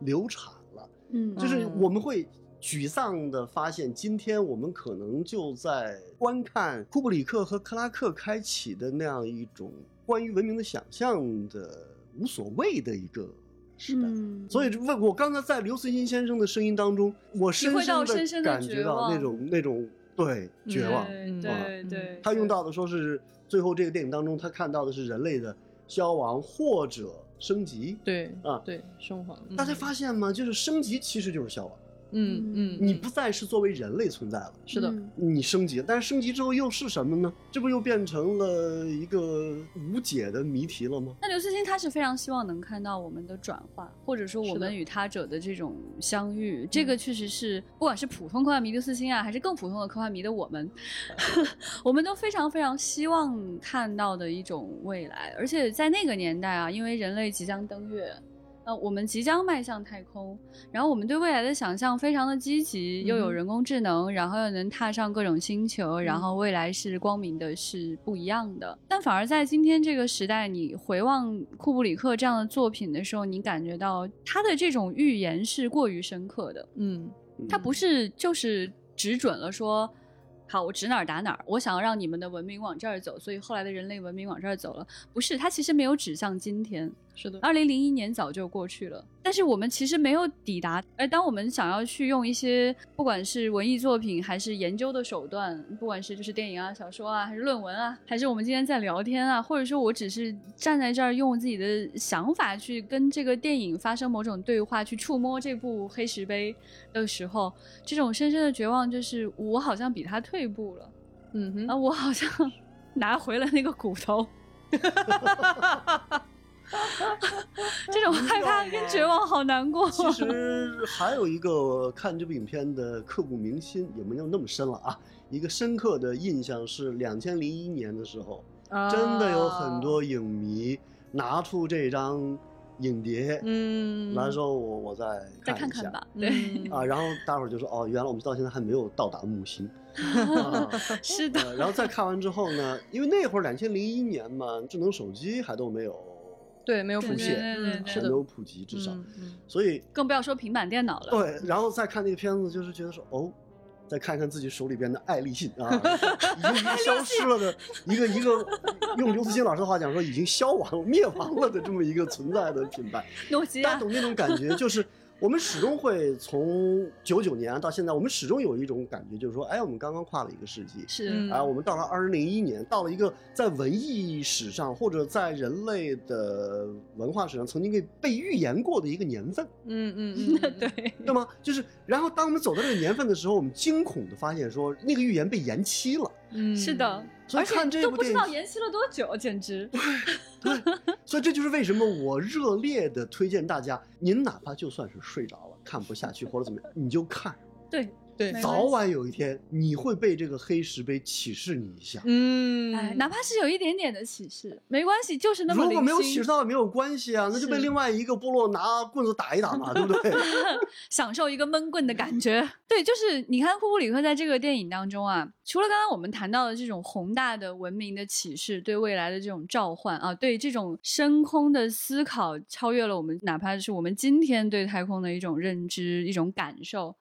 流产了，嗯，就是嗯。我们会沮丧的发现，今天我们可能就在观看库布里克和克拉克开启的那样一种关于文明的想象的无所谓的一个时代。嗯，所以，问我刚才在刘慈欣先生的声音当中，我深深深深地感觉到那种那种对绝望。对嗯对嗯，他用到的说是最后这个电影当中，他看到的是人类的消亡或者升级。对啊对，升华，嗯大家发现吗？就是升级其实就是消亡，嗯嗯，你不再是作为人类存在了。是的，嗯你升级了，但是升级之后又是什么呢？这不又变成了一个无解的谜题了吗？那刘慈欣他是非常希望能看到我们的转化，或者说我们与他者的这种相遇，这个确实是不管是普通科幻迷刘慈欣啊，还是更普通的科幻迷的我们，我们都非常非常希望看到的一种未来。而且在那个年代啊，因为人类即将登月。呃，我们即将迈向太空，然后我们对未来的想象非常的积极，又有人工智能，然后又能踏上各种星球，然后未来是光明的，是不一样的。但反而在今天这个时代，你回望库布里克这样的作品的时候，你感觉到他的这种预言是过于深刻的，嗯他不是就是只准了说。好，我指哪儿打哪儿。我想要让你们的文明往这儿走，所以后来的人类文明往这儿走了。不是，他其实没有指向今天，是的，二零零一年早就过去了，但是我们其实没有抵达。而当我们想要去用一些不管是文艺作品还是研究的手段，不管是就是电影啊、小说啊，还是论文啊，还是我们今天在聊天啊，或者说我只是站在这儿用自己的想法去跟这个电影发生某种对话，去触摸这部黑石碑的时候，这种深深的绝望就是我好像比他退步了，嗯哼啊，我好像 拿回了那个骨头。这种害怕跟绝望好难过。其实还有一个看这部影片的刻骨铭心，也没有那么深了啊。一个深刻的印象是两千零一年的时候，真的有很多影迷拿出这张影碟，嗯，来说我我再再看看看吧，对，嗯啊，然后大伙儿就说哦，原来我们到现在还没有到达木星。啊是的，呃然后再看完之后呢，因为那会儿两千零一年嘛，智能手机还都没有对，没有普及，没有普及，至少，所以更不要说平板电脑了。对，然后再看那个片子，就是觉得说哦。再看看自己手里边的爱立信啊，已经消失了的一个一个，用刘慈欣老师的话讲说，已经消亡、灭亡了的这么一个存在的品牌。诺基亚，大家懂那种感觉，就是我们始终会从九九年到现在，我们始终有一种感觉，就是说，哎，我们刚刚跨了一个世纪，是嗯啊，我们到了二零零一年，到了一个在文艺史上或者在人类的文化史上曾经给被预言过的一个年份，嗯嗯对，对吗？就是，然后当我们走到这个年份的时候，我们惊恐的发现说，那个预言被延期了。嗯，是的，所以看这都不知道部电影延期了多久，简直。对所以这就是为什么我热烈的推荐大家，您哪怕就算是睡着了，看不下去或者怎么样，你就看，对，对，早晚有一天你会被这个黑石碑启示你一下。嗯，哎，哪怕是有一点点的启示，没关系，就是那么如果没有启示到也没有关系啊，那就被另外一个部落拿棍子打一打嘛，对不对？享受一个闷棍的感觉。对，就是你看库布里克在这个电影当中啊，除了刚刚我们谈到的这种宏大的文明的启示，对未来的这种召唤啊，对这种深空的思考，超越了我们哪怕是我们今天对太空的一种认知、一种感受。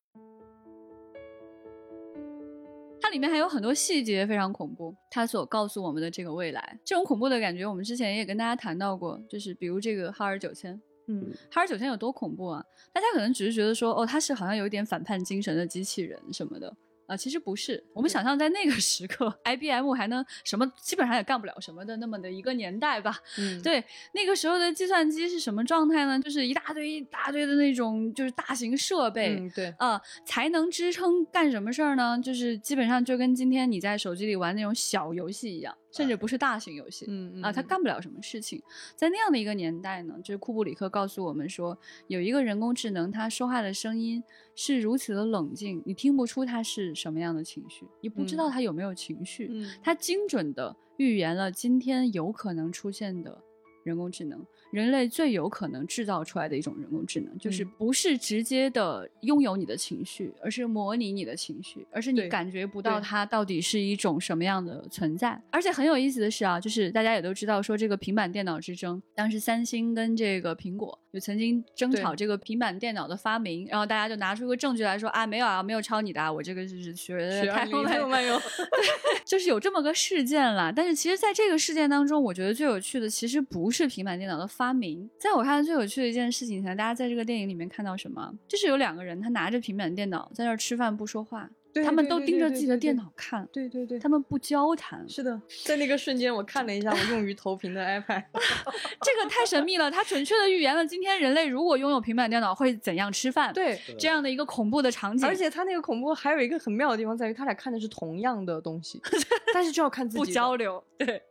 它里面还有很多细节非常恐怖，它所告诉我们的这个未来，这种恐怖的感觉，我们之前也跟大家谈到过，就是比如这个哈尔九千，嗯哈尔九千有多恐怖啊？大家可能只是觉得说，哦，他是好像有一点反叛精神的机器人什么的啊、其实不是。我们想象在那个 时刻，IBM 还能什么，基本上也干不了什么的那么的一个年代吧。嗯，对，那个时候的计算机是什么状态呢？就是一大堆一大堆的那种，就是大型设备。嗯对，啊、才能支撑干什么事儿呢？就是基本上就跟今天你在手机里玩那种小游戏一样，甚至不是大型游戏。嗯啊，他干不了什么事情。在那样的一个年代呢，就是库布里克告诉我们说，有一个人工智能，它说话的声音是如此的冷静，你听不出它是什么样的情绪，你不知道嗯它有没有情绪。嗯它精准的预言了今天有可能出现的人工智能，人类最有可能制造出来的一种人工智能，就是嗯不是直接的拥有你的情绪，而是模拟你的情绪，而是你感觉不到它到底是一种什么样的存在。而且很有意思的是啊，就是大家也都知道说这个平板电脑之争，当时三星跟这个苹果就曾经争吵这个平板电脑的发明，然后大家就拿出一个证据来说啊，没有啊，没有抄你的啊，我这个是学的学太空来没有，就是有这么个事件啦。但是其实，在这个事件当中，我觉得最有趣的其实不是平板电脑的发明，在我看来最有趣的一件事情，可能大家在这个电影里面看到什么，就是有两个人他拿着平板电脑在那儿吃饭不说话，对他们都盯着自己的电脑看，对对对，他们不交谈。是的，在那个瞬间，我看了一下我用于投屏的 iPad，这个太神秘了，它准确的预言了今天人类如果拥有平板电脑会怎样吃饭，对，这样的一个恐怖的场景，而且它那个恐怖还有一个很妙的地方在于，他俩看的是同样的东西，但是就要看自己不交流，对，还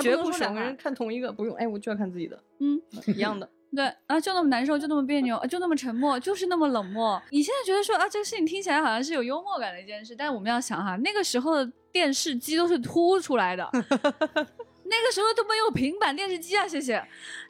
绝不能说两个人看同一个不用，哎，我就要看自己的，嗯。一样的。对啊，就那么难受，就那么别扭，就那么沉默，就是那么冷漠。你现在觉得说啊，这个事情听起来好像是有幽默感的一件事，但是我们要想哈，那个时候的电视机都是凸出来的，那个时候都没有平板电视机啊，谢谢。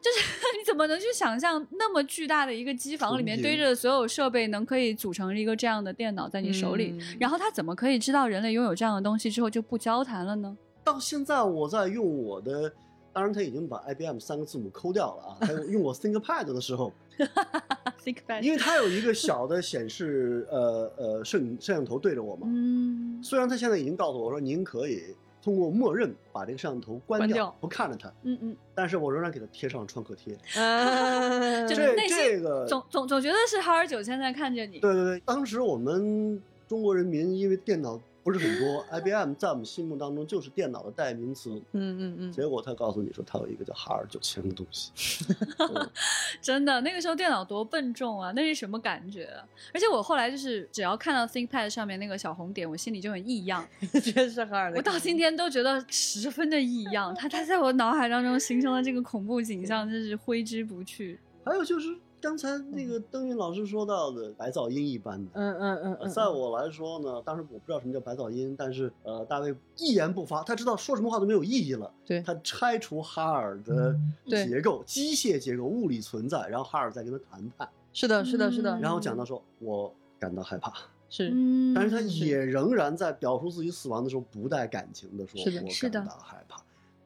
就是 你怎么能去想象那么巨大的一个机房里面堆着所有设备，能可以组成一个这样的电脑在你手里？嗯然后他怎么可以知道人类拥有这样的东西之后就不交谈了呢？到现在我在用我的，当然他已经把 IBM 三个字母抠掉了啊，还有用我 ThinkPad 的时候，ThinkPad，因为它有一个小的显示呃呃摄影摄像头对着我嘛，嗯，虽然他现在已经告诉我说您可以通过默认把这个摄像头关掉，关掉。不看着它，嗯嗯，但是我仍然给它贴上了创可贴。就是内心这个总总总觉得是哈尔九千在看着你。对对对，当时我们中国人民因为电脑不是很多，IBM 在我们心目当中就是电脑的代名词。嗯嗯嗯，结果他告诉你说，他有一个叫哈尔九千的东西。嗯 真的，那个时候电脑多笨重啊，那是什么感觉啊？而且我后来就是只要看到 ThinkPad 上面那个小红点，我心里就很异样。觉得是哈尔的。我到今天都觉得十分的异样，它它在我脑海当中形成了这个恐怖景象，真是挥之不去。还有就是刚才那个邓云老师说到的白噪音一般的。嗯嗯嗯在我来说呢，当时我不知道什么叫白噪音，但是呃，大卫一言不发，他知道说什么话都没有意义了。对他拆除哈尔的结构、机械结构、物理存在，然后哈尔再跟他谈判，是的，是的，是的嗯，然后讲到说，我感到害怕，是嗯，但是他也仍然在表述自己死亡的时候不带感情的说，是的我是的感到害怕。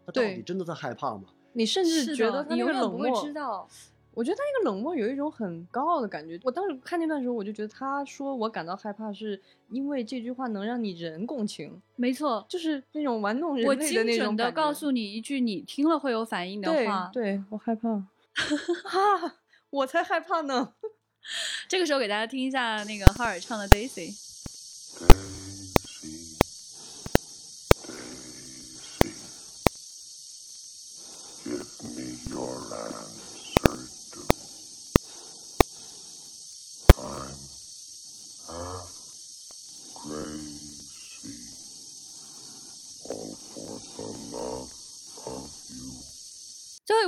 他到底真的在害怕吗？你甚至觉得他你那个冷永远不会漠知道。我觉得他那个冷漠有一种很高傲的感觉。我当时看那段时候，我就觉得他说我感到害怕，是因为这句话能让你人共情，没错，就是那种玩弄人我类的那精准的告诉你一句你听了会有反应的话。对，我害怕，哈，我才害怕呢。这个时候给大家听一下那个哈尔唱的。Daisy,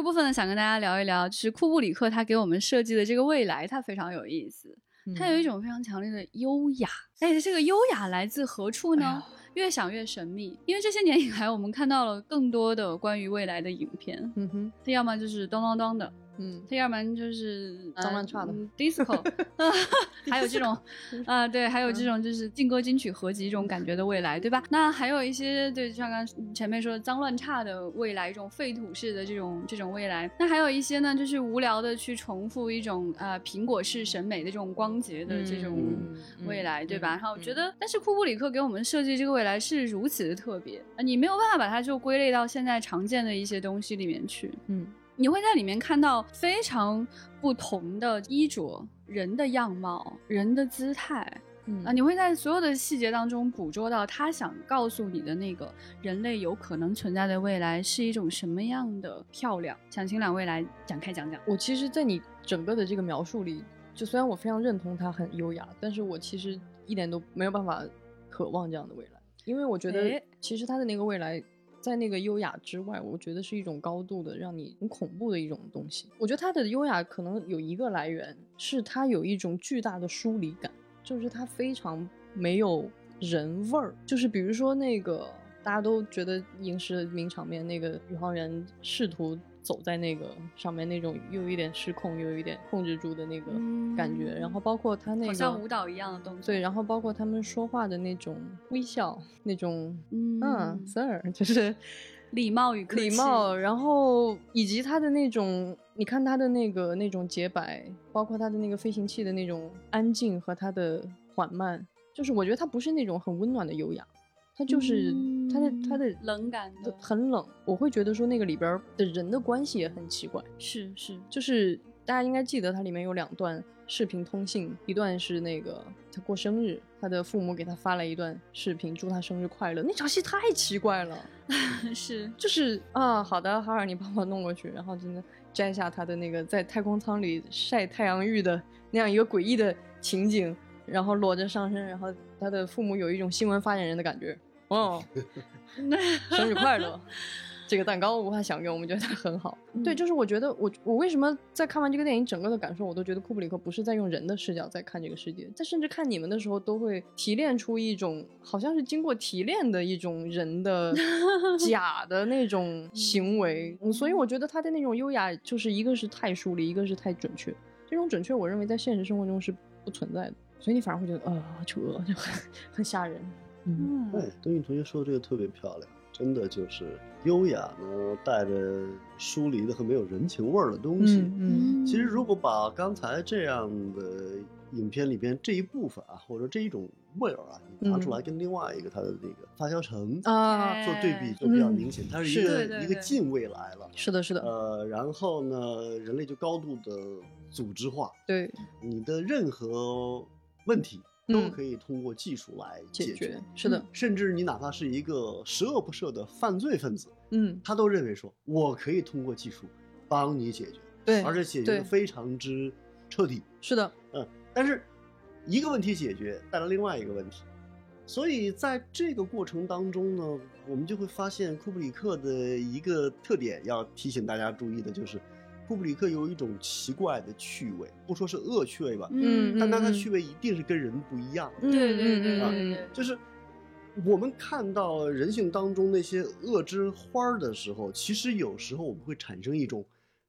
部分呢，想跟大家聊一聊，就是库布里克他给我们设计的这个未来，它非常有意思。它有一种非常强烈的优雅，哎，这个优雅来自何处呢？哎越想越神秘，因为这些年以来，我们看到了更多的关于未来的影片，嗯哼，它要么就是咚咚咚的，嗯，他要不然就是脏乱差的嗯 disco，还有这种 啊、对，还有这种就是劲歌金曲合集这种感觉的未来，对吧？那还有一些对，就像刚刚前面说的脏乱差的未来，一种废土式的这种这种未来。那还有一些呢，就是无聊的去重复一种呃苹果式审美的这种光洁的这种嗯未来，对吧？嗯然后我觉得，但是库布里克给我们设计这个未来是如此的特别啊，你没有办法把它就归类到现在常见的一些东西里面去。嗯你会在里面看到非常不同的衣着、人的样貌、人的姿态嗯啊，你会在所有的细节当中捕捉到他想告诉你的那个人类有可能存在的未来是一种什么样的漂亮。想请两位来展开讲讲。我其实，在你整个的这个描述里，就虽然我非常认同他很优雅，但是我其实一点都没有办法渴望这样的未来，因为我觉得其实他的那个未来。在那个优雅之外，我觉得是一种高度的让你很恐怖的一种东西。我觉得他的优雅可能有一个来源，是他有一种巨大的疏离感，就是他非常没有人味儿。就是比如说那个大家都觉得影视名场面，那个宇航员试图走在那个上面那种又有一点失控又有一点控制住的那个感觉，然后包括他那好个像舞蹈一样的动作。对，然后包括他们说话的那种微笑，那种嗯嗯，sir，就是 礼貌与客气礼貌，然后以及他的那种，你看他的那个那种洁白，包括他的那个飞行器的那种安静和他的缓慢，就是我觉得他不是那种很温暖的优雅，他就是他的他的嗯冷感的很冷，我会觉得说那个里边儿的人的关系也很奇怪，是是，就是大家应该记得它里面有两段视频通信，一段是那个他过生日，他的父母给他发了一段视频，祝他生日快乐。那场戏太奇怪了，是就是啊，好的，哈尔，你帮我弄过去，然后真的摘下他的那个在太空舱里晒太阳浴的那样一个诡异的情景，然后裸着上身，然后他的父母有一种新闻发言人的感觉，哦，生日快乐。这个蛋糕无法享用，我们觉得它很好。对，就是我觉得我我为什么在看完这个电影整个的感受，我都觉得库布里克不是在用人的视角在看这个世界，在甚至看你们的时候都会提炼出一种好像是经过提炼的一种人的 假的那种行为，嗯所以我觉得他的那种优雅，就是一个是太疏离，一个是太准确。这种准确，我认为在现实生活中是不存在的，所以你反而会觉得啊，扯，就很很吓人。嗯，哎，邓韵同学说的这个特别漂亮，真的就是优雅呢，带着疏离的和没有人情味儿的东西。嗯其实，如果把刚才这样的影片里边这一部分啊，或者这一种味儿啊，你拿出来跟另外一个它的那个发酵城啊，做对比就比较明显，嗯它是一是个对对对一个近未来了。是的，是的，呃，然后呢，人类就高度的组织化，对，你的任何问题都嗯可以通过技术来解决。决，是的，甚至你哪怕是一个十恶不赦的犯罪分子，嗯，他都认为说，我可以通过技术帮你解决，对，而且解决的非常之彻底。是的，嗯，但是一个问题解决带来另外一个问题，所以在这个过程当中呢，我们就会发现库布里克的一个特点，要提醒大家注意的就是，库布里克有一种奇怪的趣味，不说是恶趣味吧，嗯但他的趣味一定是跟人不一样的。嗯对对对啊对对，就是我们看到人性当中那些恶之花儿的时候，其实有时候我们会产生一种，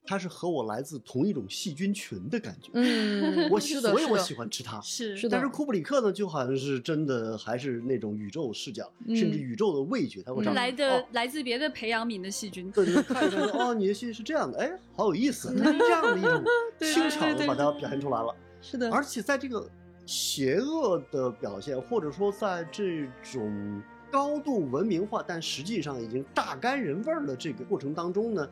它是和我来自同一种细菌群的感觉。嗯，我所以我喜欢吃它。是是的但是库布里克呢，就好像是真的还是那种宇宙视角，甚至嗯宇宙的味觉，它会来的、哦来自别的培养皿的细菌。对对，看一看说哦，你的戏是这样的，哎，好有意思，它是这样的一种 对轻巧对对的把它表现出来了。是的，而且在这个邪恶的表现，或者说在这种高度文明化，但实际上已经榨干人味儿的这个过程当中呢，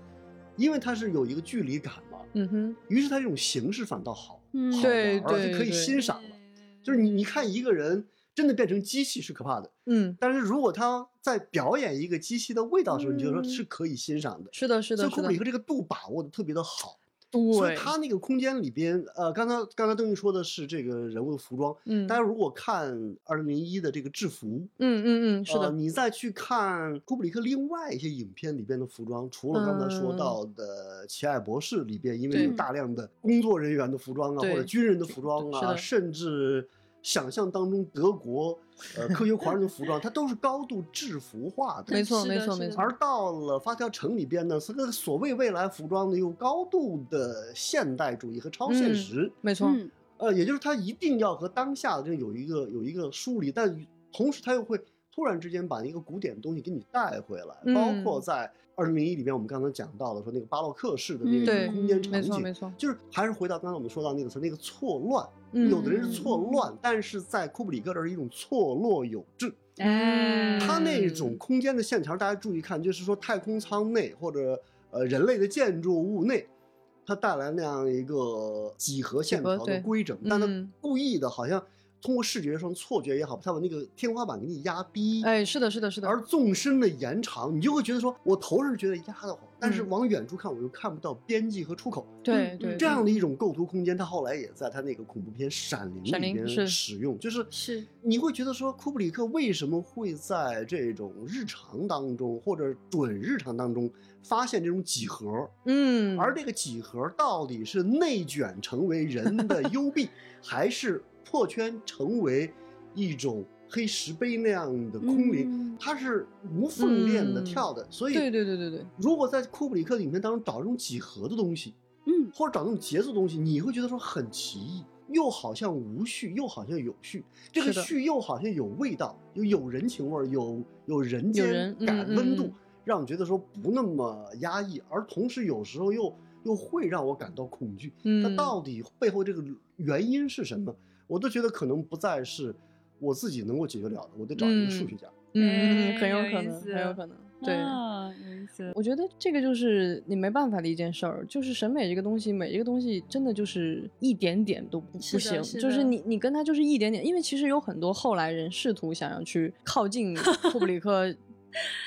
因为它是有一个距离感嘛，嗯哼，于是它这种形式反倒好，嗯好而且可以欣赏了。就是你你看一个人真的变成机器是可怕的，嗯，但是如果他在表演一个机器的味道的时候，你觉得说嗯是可以欣赏的。是的，是的，是的所以库布里，克这个度把握的特别的好。所以对，他那个空间里边，呃，刚才刚才邓玉说的是这个人物的服装，嗯，大家如果看二零零一的这个制服，嗯嗯嗯，是的，呃你再去看库布里克另外一些影片里边的服装，除了刚才说嗯。到的《奇爱博士》里边，因为有大量的工作人员的服装啊，或者军人的服装啊，甚至想象当中德国呃 科学狂人的服装，它都是高度制服化的。没错，没错，没错，而到了发条城里边呢，这个所谓未来服装呢，又高度的现代主义和超现嗯实。没错，嗯，呃，也就是它一定要和当下的这有一个有一个梳理，但同时它又会突然之间把一个古典的东西给你带回来，包括嗯在二零零一里面我们刚才讲到的说那个巴洛克式的那个空间场没错，没景，错，就是还是回到刚才我们说到那个词，那个错乱，嗯有的人是错乱，但是在库布里克这是一种错落有致。嗯，它那嗯种空间的线条，大家注意看，就是说太空舱内或者呃人类的建筑物内，它带来那样一个几何线条的规整，但它嗯。故意的好像通过视觉上错觉也好，它把那个天花板给你压低，哎，是的，是的，是的，而纵深的延长，你就会觉得说我头上觉得压得慌，但是嗯往远处看我又看不到边际和出口。嗯对对，这样的一种构图空间，它后来也在他那个恐怖片《闪灵》里边闪灵是使用，就是是你会觉得说，库布里克为什么会在这种日常当中或者准日常当中发现这种几何？嗯，而这个几何到底是内卷成为人的幽闭，还是破圈成为一种黑石碑那样的空灵？嗯它是无缝链的嗯跳的，所以对对对对对，如果在库布里克的影片当中找这种几何的东西，嗯或者找那种节奏的东西，你会觉得说很奇异，又好像无序，又好像有序。这个序又好像有味道，有有人情味儿，有有人间感温度，嗯让你觉得说不那么压抑，而同时有时候又又会让我感到恐惧。它嗯，到底背后这个原因是什么？我都觉得可能不再是我自己能够解决了的，我得找一个数学家。嗯，哎很有可能，很有可能，对。啊，有意思，我觉得这个就是你没办法的一件事儿，就是审美这个东西，每一个东西真的就是一点点都不不行，是就是你你跟他就是一点点，因为其实有很多后来人试图想要去靠近 库布里克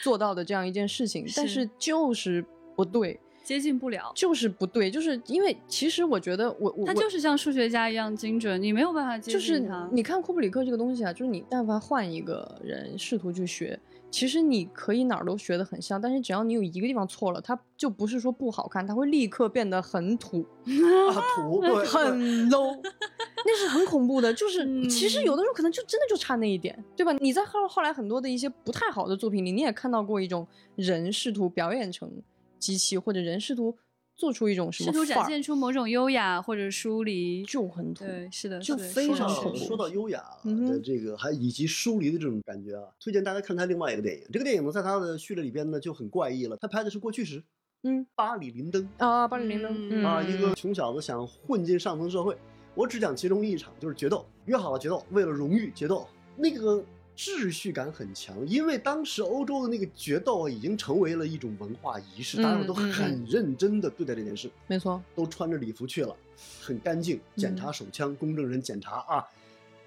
做到的这样一件事情，但是是就是不对，接近不了。就是不对，就是因为其实我觉得我我我他就是像数学家一样精准，你没有办法接就是近他。你看库布里克这个东西啊，就是你但凡换一个人试图去学，其实你可以哪儿都学得很像，但是只要你有一个地方错了，它就不是说不好看，它会立刻变得很土、啊，土 很 low，那是很恐怖的。就是其实嗯有的时候可能就真的就差那一点，对吧？你在后后来很多的一些不太好的作品里，你也看到过一种人试图表演成机器，或者人试图做出一种什么试图展现出某种优雅或者疏离，就很土。对，是的，就非常恐怖说到优雅嗯的这个，还以及疏离的这种感觉啊，推荐大家看他另外一个电影。这个电影呢，在他的序列里边呢就很怪异了。他拍的是过去时，嗯巴黎林登啊，巴黎林登嗯啊，嗯一个穷小子想混进上层社会，我只讲其中一场，就是决斗，约好了决斗，为了荣誉决斗，那个秩序感很强，因为当时欧洲的那个决斗已经成为了一种文化仪式，嗯大家都嗯很认真的对待这件事，没错，都穿着礼服去了，很干净，检嗯查手枪，公证人检查啊。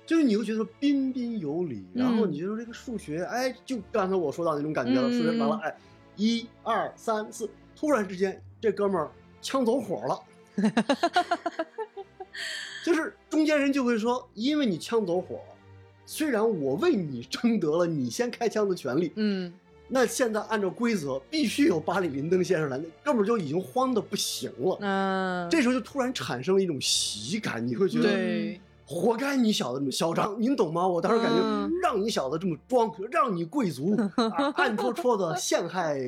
就是你会觉得彬彬有礼，然后嗯你觉得这个数学，哎，就刚才我说到那种感觉了。嗯数学完了，嗯哎，一二三四，突然之间这哥们儿枪走火了，就是中间人就会说，因为你枪走火，虽然我为你争得了你先开枪的权利，嗯那现在按照规则必须有巴里林登先生来，那哥们儿就已经慌的不行了。嗯，这时候就突然产生了一种喜感，你会觉得对，活该你小子这么嚣张，您懂吗？我当时感觉嗯让你小子这么装，让你贵族啊暗戳戳的陷害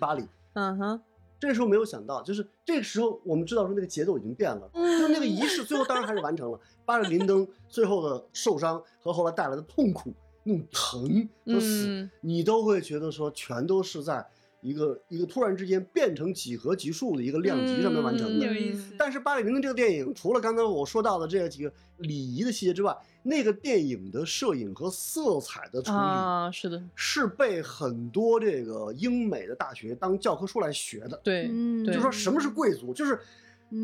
巴里。嗯哼，这时候没有想到，就是这个时候我们知道说那个节奏已经变了，就是那个仪式最后当然还是完成了。巴里林登最后的受伤和后来带来的痛苦，那种疼和死，嗯你都会觉得说全都是在一个一个突然之间变成几何级数的一个量级上面完成的。有意思但是巴里林登这个电影，除了刚才我说到的这几个礼仪的细节之外，那个电影的摄影和色彩的处理，啊，是的，是被很多这个英美的大学当教科书来学的。对，就说什么是贵族，就是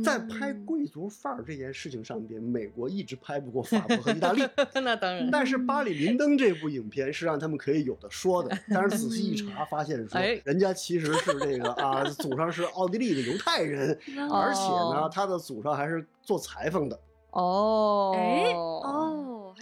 在拍嗯贵族范儿这件事情上边，美国一直拍不过法国和意大利。那当然，但是《巴里林登》这部影片是让他们可以有的说的，但是仔细一查，发现说哎人家其实是这个啊，祖上是奥地利的犹太人，而且呢，他的祖上还是做裁缝的。哦，哎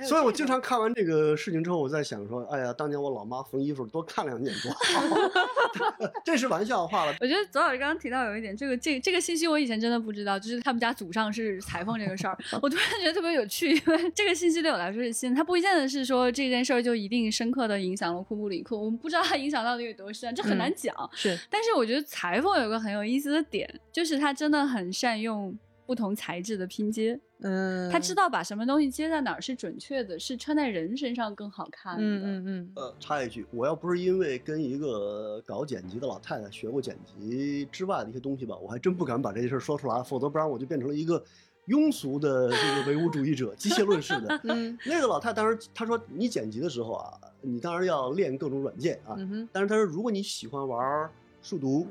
所以我经常看完这个事情之后，我在想说，哎呀，当年我老妈缝衣服多看两眼多好。这是玩笑话了。我觉得左老师刚刚提到有一点，这个这这个信息我以前真的不知道，就是他们家祖上是裁缝这个事儿，我突然觉得特别有趣，因为这个信息对我来说是新，它不一见得是说这件事儿就一定深刻的影响了库布里克，我们不知道它影响到底有多深，这很难嗯讲。是，但是我觉得裁缝有个很有意思的点，就是他真的很善用不同材质的拼接，嗯，他知道把什么东西接在哪儿是准确的，是穿在人身上更好看的。嗯嗯嗯，呃，插一句，我要不是因为跟一个搞剪辑的老太太学过剪辑之外的一些东西吧，我还真不敢把这件事儿说出来，否则不然我就变成了一个庸俗的这个唯物主义者、机械论式的。嗯那个老太太当时她说，你剪辑的时候啊，你当然要练各种软件啊，嗯，但是她说如果你喜欢玩数独、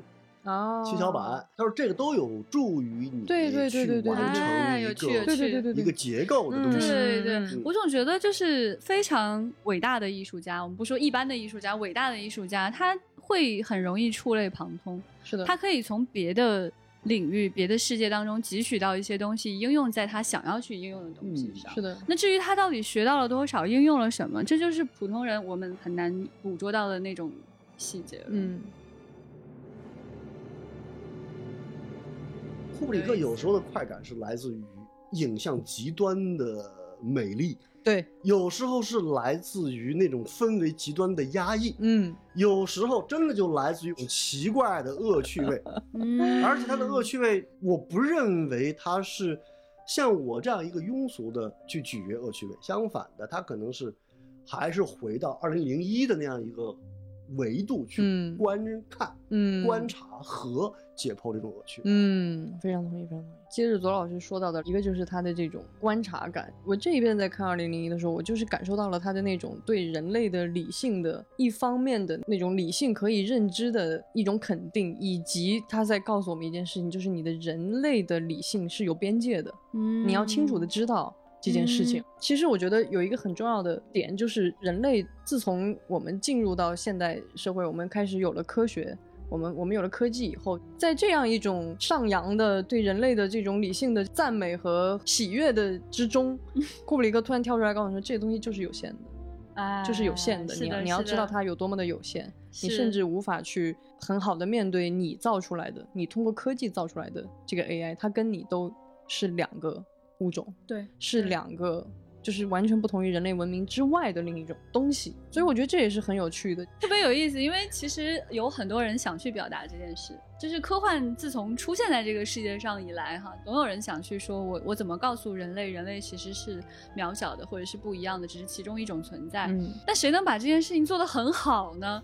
哦，七巧板，他说这个都有助于你对对对对对去完成哎一个对对对一个结构的东西。对对嗯。我总觉得就是非常伟大的艺术家，我们不说一般的艺术家，伟大的艺术家，他会很容易触类旁通，是的，他可以从别的领域、别的世界当中汲取到一些东西，应用在他想要去应用的东西嗯上。是的，那至于他到底学到了多少，应用了什么，这就是普通人我们很难捕捉到的那种细节了。嗯库布里克有时候的快感是来自于影像极端的美丽，对，有时候是来自于那种氛围极端的压抑，嗯。有时候真的就来自于一种奇怪的恶趣味。嗯，而且他的恶趣味，我不认为他是像我这样一个庸俗的去咀嚼恶趣味，相反的，他可能是还是回到二零零一的那样一个维度去嗯观看、嗯，观察和解剖这种恶趣。嗯，非常同意，非常同意。接着左老师说到的一个就是他的这种观察感。我这一遍在看《二零零一》的时候，我就是感受到了他的那种对人类的理性的一方面的那种理性可以认知的一种肯定，以及他在告诉我们一件事情，就是你的人类的理性是有边界的，嗯你要清楚的知道。这件事情，其实我觉得有一个很重要的点，就是人类自从我们进入到现代社会，我们开始有了科学，我们我们有了科技以后，在这样一种上扬的对人类的这种理性的赞美和喜悦的之中，库布里克突然跳出来告诉我说，这些东西就是有限的，哎就是有限的，是你要你要知道它有多么的有限，你甚至无法去很好的面对你造出来的，你通过科技造出来的这个 AI，它跟你都是两个物种。对，是两个，就是完全不同于人类文明之外的另一种东西，所以我觉得这也是很有趣的。特别有意思，因为其实有很多人想去表达这件事，就是科幻自从出现在这个世界上以来，哈，总有人想去说我我怎么告诉人类，人类其实是渺小的，或者是不一样的，只是其中一种存在。嗯但谁能把这件事情做得很好呢？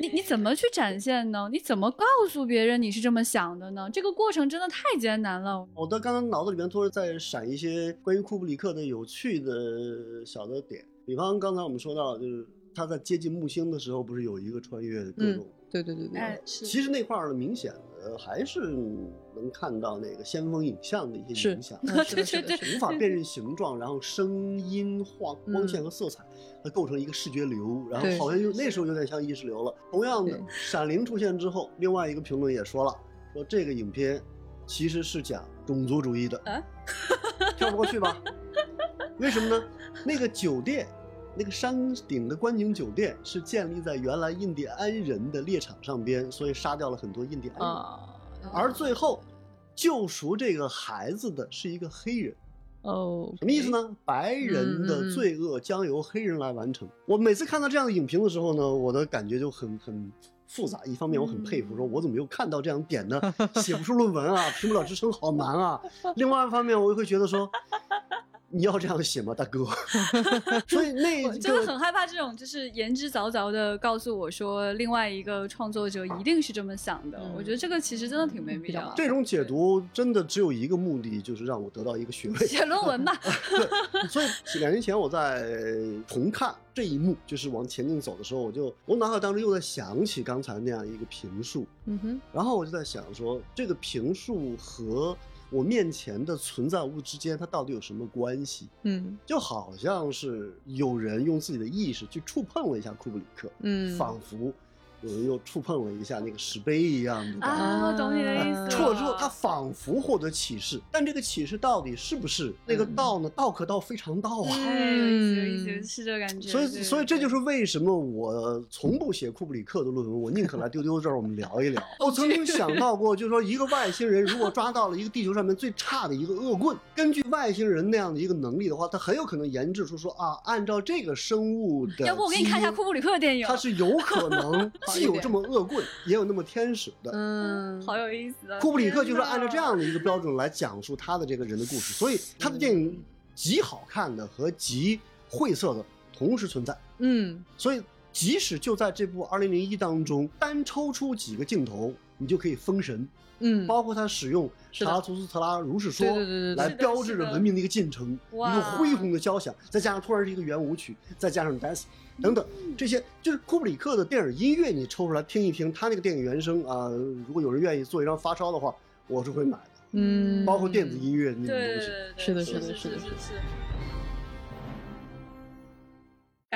你你怎么去展现呢？你怎么告诉别人你是这么想的呢？这个过程真的太艰难了。我的刚刚脑子里面突然在闪一些关于库布里克的有趣的小的点，比方刚才我们说到，就是他在接近木星的时候，不是有一个穿越的各种。对对对对，哎，是其实那块儿呢，明显的还是能看到那个先锋影像的一些影响，嗯是的是的对是 无法辨认形状，然后声音、光光线和色彩，它构成一个视觉流，然后好像就那时候有点像意识流了。同样的，《闪灵》出现之后，另外一个评论也说了，说这个影片其实是讲种族主义的，啊跳不过去吧？为什么呢？那个酒店。那个山顶的观景酒店是建立在原来印第安人的猎场上边，所以杀掉了很多印第安人。啊，而最后救赎这个孩子的是一个黑人，哦，什么意思呢？白人嗯的罪恶将由黑人来完成。我每次看到这样的影评的时候呢，我的感觉就很很复杂。一方面我很佩服，说我怎么没有看到这样的点呢？写不出论文啊，评不了职称好难啊。另外一方面，我又会觉得说。你要这样写吗，大哥？所以那我真的很害怕这种，就是言之凿凿的告诉我说，另外一个创作者一定是这么想的。嗯我觉得这个其实真的挺没必要的。这种解读真的只有一个目的，就是让我得到一个学位。写论文吧，对，所以两年前我在重看这一幕，就是往前进走的时候，我就我脑海当中又在想起刚才那样一个评述，嗯哼，然后我就在想说，这个评述和我面前的存在物之间，它到底有什么关系？嗯就好像是有人用自己的意识去触碰了一下库布里克，嗯，仿佛有人又触碰了一下那个石碑一样的。啊，我懂你的意思了。触了之后，他仿佛获得启示，但这个启示到底是不是那个道呢？道可道非常道啊！哎，有意思，有意思，是这个感觉。所以，所以这就。是为什么我从不写库布里克的论文，我宁可来丢丢这儿我们聊一聊。我曾经想到过，就是说一个外星人如果抓到了一个地球上面最差的一个恶棍，根据外星人那样的一个能力的话，他很有可能研制出说啊，按照这个生物的，要不我给你看一下库布里克的电影，他是有可能既有这么恶棍，也有那么天使的。嗯，好有意思啊！库布里克就是按照这样的一个标准来讲述他的这个人的故事，所以他的电影极好看的和极晦涩的同时存在。嗯所以即使就在这部《二零零一》当中，单抽出几个镜头，你就可以封神，嗯，包括他使用查拉图斯特拉如是说来标志着文明的一个进程，一个恢宏的交响，再加上突然是一个圆舞曲，再加上 dance 等等，这些就是库布里克的电影音乐，你抽出来听一听，他那个电影原声啊、如果有人愿意做一张发烧的话，我是会买的，嗯，包括电子音乐那种东西。对对，是的是。是的是的是的。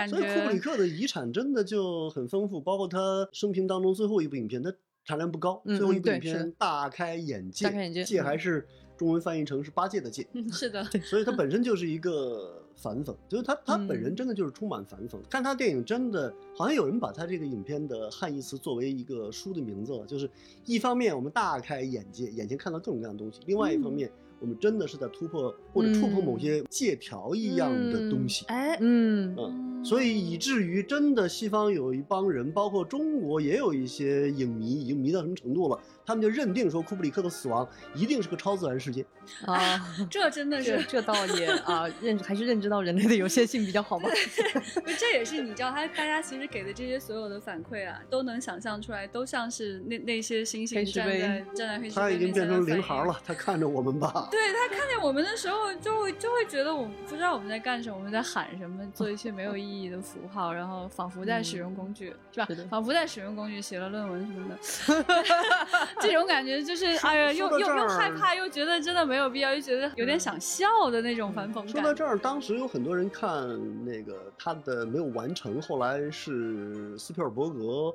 所以库布里克的遗产真的就很丰富，包括他生平当中最后一部影片，他产量不高，嗯最后一部影片大开眼界，大开眼界还是中文翻译成是八戒的戒，是的，所以他本身就是一个 反讽，就是他他本人嗯真的就是充满反讽。看他电影真的好像有人把他这个影片的汉译词作为一个书的名字了，就是一方面我们大开眼界，眼前看到各种各样的东西，另外一方面。我们真的是在突破或者触碰某些借条一样的东西，哎，嗯嗯，所以以至于真的西方有一帮人，包括中国也有一些影迷，已经迷到什么程度了？他们就认定说库布里克的死亡一定是个超自然事件。啊，这真的是，这这倒也啊，认还是认知到人类的有限性比较好吧。这也是你知道，他大家其实给的这些所有的反馈啊，都能想象出来，都像是那那些星星黑石碑站在站在黑石碑他已经变成零孩了，他看着我们吧。对他看见我们的时候，就会就会觉得我们不知道我们在干什么，我们在喊什么，做一些没有意义的符号，然后仿佛在使用工具，是吧是？仿佛在使用工具写了论文什么的，这种感觉就是哎呀，又又又害怕，又觉得真的没有必要，又觉得有点想笑的那种反讽感。说到这儿，当时有很多人看那个他的没有完成，后来是斯皮尔伯格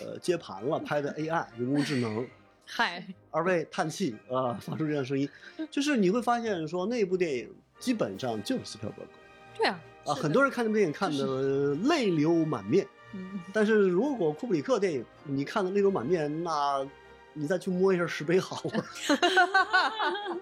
呃接盘了，拍的 AI 人工智能。嗨，二位叹气啊，发出这样的声音，就是你会发现说那部电影基本上就是斯皮尔伯格对啊，啊，很多人看这部电影看的泪流满面。嗯，但是如果库布里克电影你看的泪流满面，那你再去摸一下石碑好了，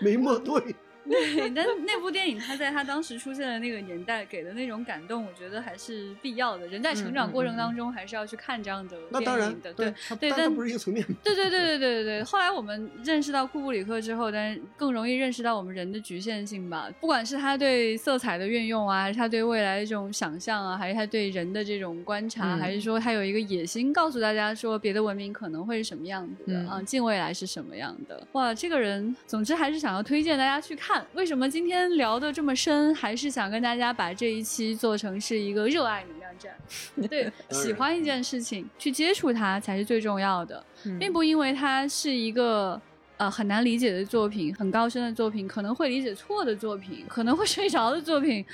没摸对。对，但那部电影它在它当时出现的那个年代给的那种感动，我觉得还是必要的。人在成长过程当中，还是要去看这样的电影的。对它对，但不是一个层面。对对对对对对对。后来我们认识到库布里克之后，但是更容易认识到我们人的局限性吧。不管是他对色彩的运用啊，还是他对未来的这种想象啊，还是他对人的这种观察，嗯还是说他有一个野心，告诉大家说别的文明可能会是什么样子的嗯啊，近未来是什么样的。哇，这个人，总之还是想要推荐大家去看。为什么今天聊的这么深？还是想跟大家把这一期做成是一个热爱能量站。对，喜欢一件事情，去接触它才是最重要的。嗯并不因为它是一个呃很难理解的作品、很高深的作品，可能会理解错的作品，可能会 睡着的作品，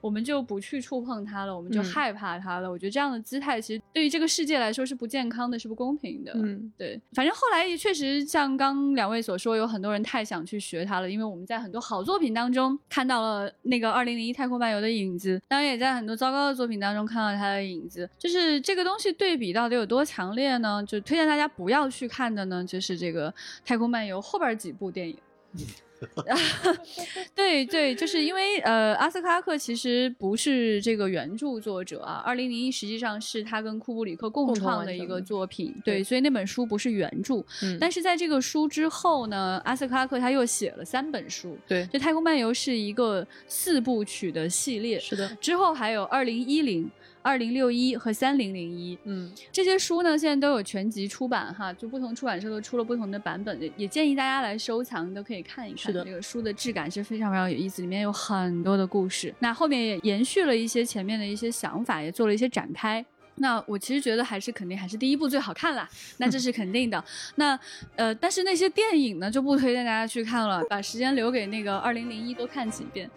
我们就不去触碰它了，我们就嗯害怕它了。我觉得这样的姿态其实对于这个世界来说是不健康的，是不公平的。嗯，对，反正后来也确实像刚两位所说，有很多人太想去学它了，因为我们在很多好作品当中看到了那个《二零零一太空漫游》的影子，当然也在很多糟糕的作品当中看到它的影子。就是这个东西对比到底有多强烈呢？就推荐大家不要去看的呢，就是这个《太空漫游》后边几部电影。对对，就是因为呃，阿斯克拉克其实不是这个原著作者啊，《二零零一》实际上是他跟库布里克共创的一个作品，对对，所以那本书不是原著。嗯但是在这个书之后呢，阿斯克拉克他又写了三本书，对，就《太空漫游》是一个四部曲的系列，是的，之后还有二零一零、二零六一和三零零一。嗯，这些书呢，现在都有全集出版哈，就不同出版社都出了不同的版本，也也建议大家来收藏，都可以看一看。是的这个书的质感是非常非常有意思，里面有很多的故事。那后面也延续了一些前面的一些想法，也做了一些展开。那我其实觉得还是肯定还是第一部最好看啦，那这是肯定的。那呃，但是那些电影呢就不推荐大家去看了，把时间留给那个二零零一多看几遍。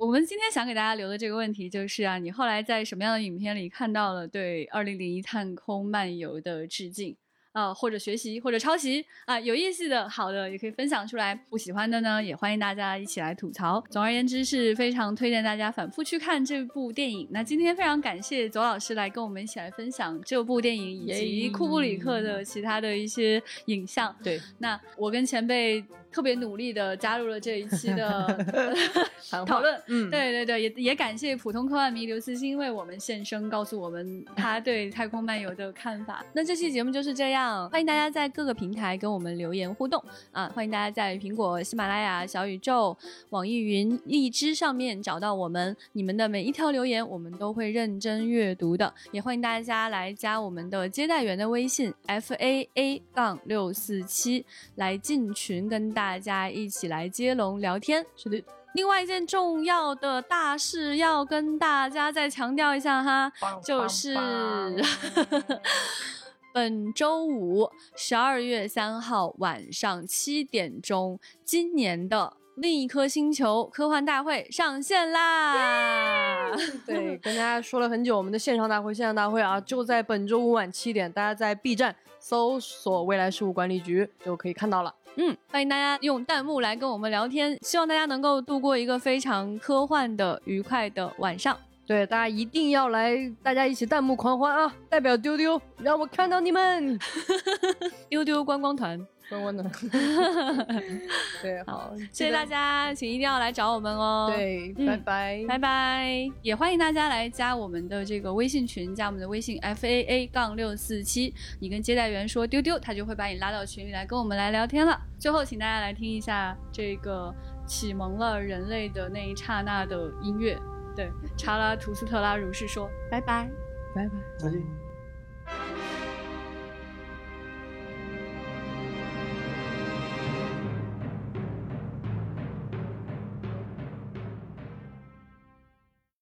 我们今天想给大家留的这个问题就是啊，你后来在什么样的影片里看到了对《二零零一探空漫游》的致敬？啊、或者学习，或者抄袭啊、有意思的、好的也可以分享出来，不喜欢的呢，也欢迎大家一起来吐槽。总而言之，是非常推荐大家反复去看这部电影。那今天非常感谢左老师来跟我们一起来分享这部电影以及库布里克的其他的一些影像。对，那我跟前辈特别努力的加入了这一期的 讨论，嗯，对对对，也也感谢普通科幻迷刘慈欣为我们献声，告诉我们他对太空漫游的看法。那这期节目就是这样，欢迎大家在各个平台跟我们留言互动啊！欢迎大家在苹果、喜马拉雅、小宇宙、网易云、荔枝上面找到我们，你们的每一条留言我们都会认真阅读的。也欢迎大家来加我们的接待员的微信 f a a 杠六四七，来进群跟大家一起来接龙聊天。是的，另外一件重要的大事要跟大家再强调一下哈，就是 本周五十二月三号晚上七点钟，今年的另一颗星球科幻大会上线啦！对，跟大家说了很久，我们的线上大会，线上大会啊，就在本周五晚七点，大家在 B 站搜索“未来事务管理局”就可以看到了。嗯，欢迎大家用弹幕来跟我们聊天，希望大家能够度过一个非常科幻的、愉快的晚上。对，大家一定要来，大家一起弹幕狂欢啊！代表丢丢，让我看到你们。丢丢观光团，观光的，对，好，谢谢大家，请一定要来找我们哦。。对，嗯拜拜，拜拜！也欢迎大家来加我们的这个微信群，加我们的微信 f a a 杠六四七，你跟接待员说丢丢，他就会把你拉到群里来跟我们来聊天了。最后，请大家来听一下这个启蒙了人类的那一刹那的音乐，查拉图斯特拉如是说拜拜。拜拜。再见。